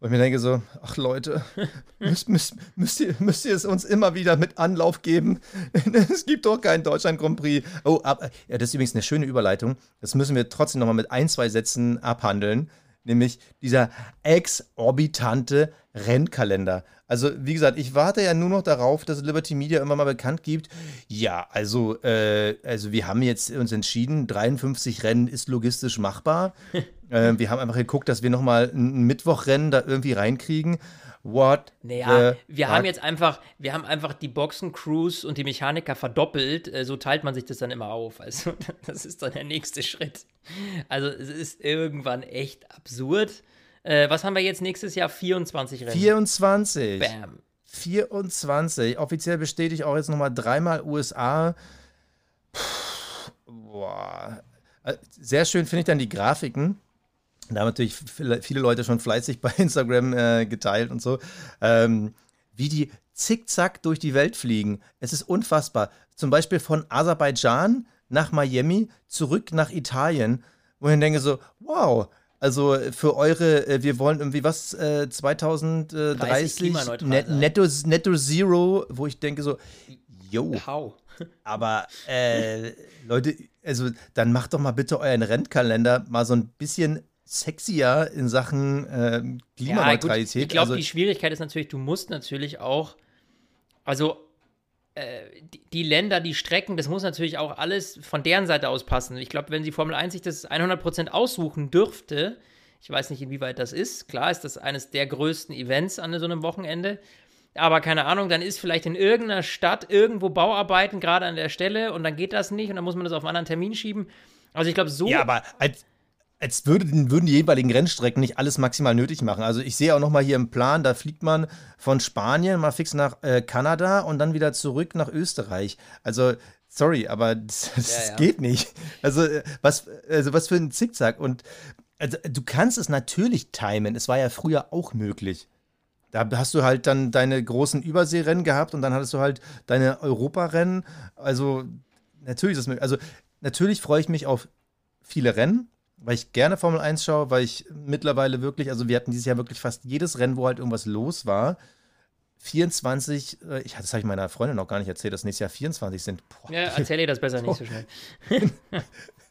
Und ich mir denke so, ach Leute, müsst, müsst, müsst, ihr, müsst ihr es uns immer wieder mit Anlauf geben? es gibt doch keinen Deutschland Grand Prix. Oh, aber, ja, das ist übrigens eine schöne Überleitung. Das müssen wir trotzdem nochmal mit ein, zwei Sätzen abhandeln. Nämlich dieser exorbitante Rennkalender. Also, wie gesagt, ich warte ja nur noch darauf, dass Liberty Media irgendwann mal bekannt gibt. Ja, also, äh, also wir haben jetzt uns entschieden, 53 Rennen ist logistisch machbar. äh, wir haben einfach geguckt, dass wir nochmal ein Mittwochrennen da irgendwie reinkriegen. What? Naja, wir fuck? haben jetzt einfach, wir haben einfach die Boxencrews und die Mechaniker verdoppelt. Äh, So teilt man sich das dann immer auf. Also, das ist dann der nächste Schritt. Also, es ist irgendwann echt absurd. Äh, was haben wir jetzt nächstes Jahr? 24 Rennen. 24. Bam. 24. Offiziell bestätigt auch jetzt nochmal dreimal USA. Puh, boah. Äh, Sehr schön finde ich dann die Grafiken. Da haben natürlich viele Leute schon fleißig bei Instagram äh, geteilt und so. Ähm, wie die zickzack durch die Welt fliegen. Es ist unfassbar. Zum Beispiel von Aserbaidschan nach Miami zurück nach Italien, wo ich denke so, wow, also für eure, äh, wir wollen irgendwie was, äh, 2030 net, netto, netto Zero, wo ich denke so, yo. How? Aber äh, Leute, also dann macht doch mal bitte euren Rentkalender mal so ein bisschen sexier in Sachen äh, Klimaneutralität. Ja, ich glaube, also, die Schwierigkeit ist natürlich, du musst natürlich auch, also äh, die, Länder, die Strecken, das muss natürlich auch alles von deren Seite aus passen. Ich glaube, wenn die Formel 1 sich das 100% aussuchen dürfte, ich weiß nicht, inwieweit das ist, klar ist das eines der größten Events an so einem Wochenende, aber keine Ahnung, dann ist vielleicht in irgendeiner Stadt irgendwo Bauarbeiten gerade an der Stelle und dann geht das nicht und dann muss man das auf einen anderen Termin schieben. Also ich glaube, so. Ja, aber als, als würden, würden die jeweiligen Rennstrecken nicht alles maximal nötig machen. Also ich sehe auch noch mal hier im Plan, da fliegt man von Spanien mal fix nach äh, Kanada und dann wieder zurück nach Österreich. Also sorry, aber das, das ja, ja. geht nicht. Also äh, was, also was für ein Zickzack. Und also, du kannst es natürlich timen. Es war ja früher auch möglich. Da hast du halt dann deine großen Überseerennen gehabt und dann hattest du halt deine Europarennen. Also natürlich ist das möglich. Also natürlich freue ich mich auf viele Rennen, weil ich gerne Formel 1 schaue, weil ich mittlerweile wirklich, also wir hatten dieses Jahr wirklich fast jedes Rennen, wo halt irgendwas los war. 24, äh, ich, das habe ich meiner Freundin noch gar nicht erzählt, dass nächstes Jahr 24 sind. Boah. Ja, erzähl ihr das besser nicht so schnell.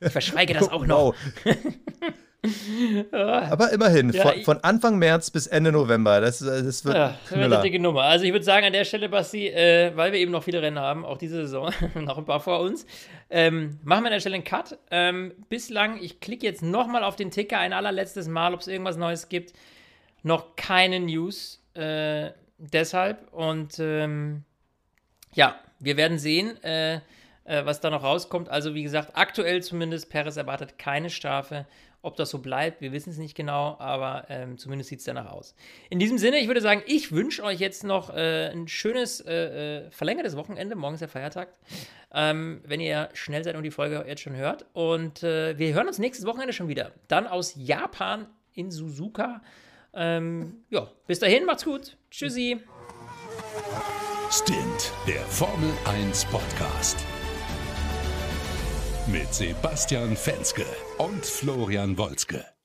ich verschweige das auch noch. Aber immerhin, ja, von, von, Anfang März bis Ende November, das, das wird ja, eine dicke Nummer. Also ich würde sagen an der Stelle, Basti, äh, weil wir eben noch viele Rennen haben, auch diese Saison, noch ein paar vor uns, ähm, machen wir an der Stelle einen Cut. Ähm, bislang, ich klicke jetzt nochmal auf den Ticker ein allerletztes Mal, ob es irgendwas Neues gibt. Noch keine News äh, deshalb. Und ähm, ja, wir werden sehen, äh, äh was da noch rauskommt. Also wie gesagt, aktuell zumindest, Perez erwartet keine Strafe. Ob das so bleibt, wir wissen es nicht genau, aber ähm, zumindest sieht es danach aus. In diesem Sinne, ich würde sagen, ich wünsche euch jetzt noch äh, ein schönes, äh, äh, verlängertes Wochenende. Morgen ist der Feiertag. Ähm, wenn ihr schnell seid und die Folge jetzt schon hört. Und äh, wir hören uns nächstes Wochenende schon wieder. Dann aus Japan in Suzuka. Ähm, ja, bis dahin, macht's gut. Tschüssi. Stint, der Formel 1 Podcast mit Sebastian Fenske und Florian Wolzke.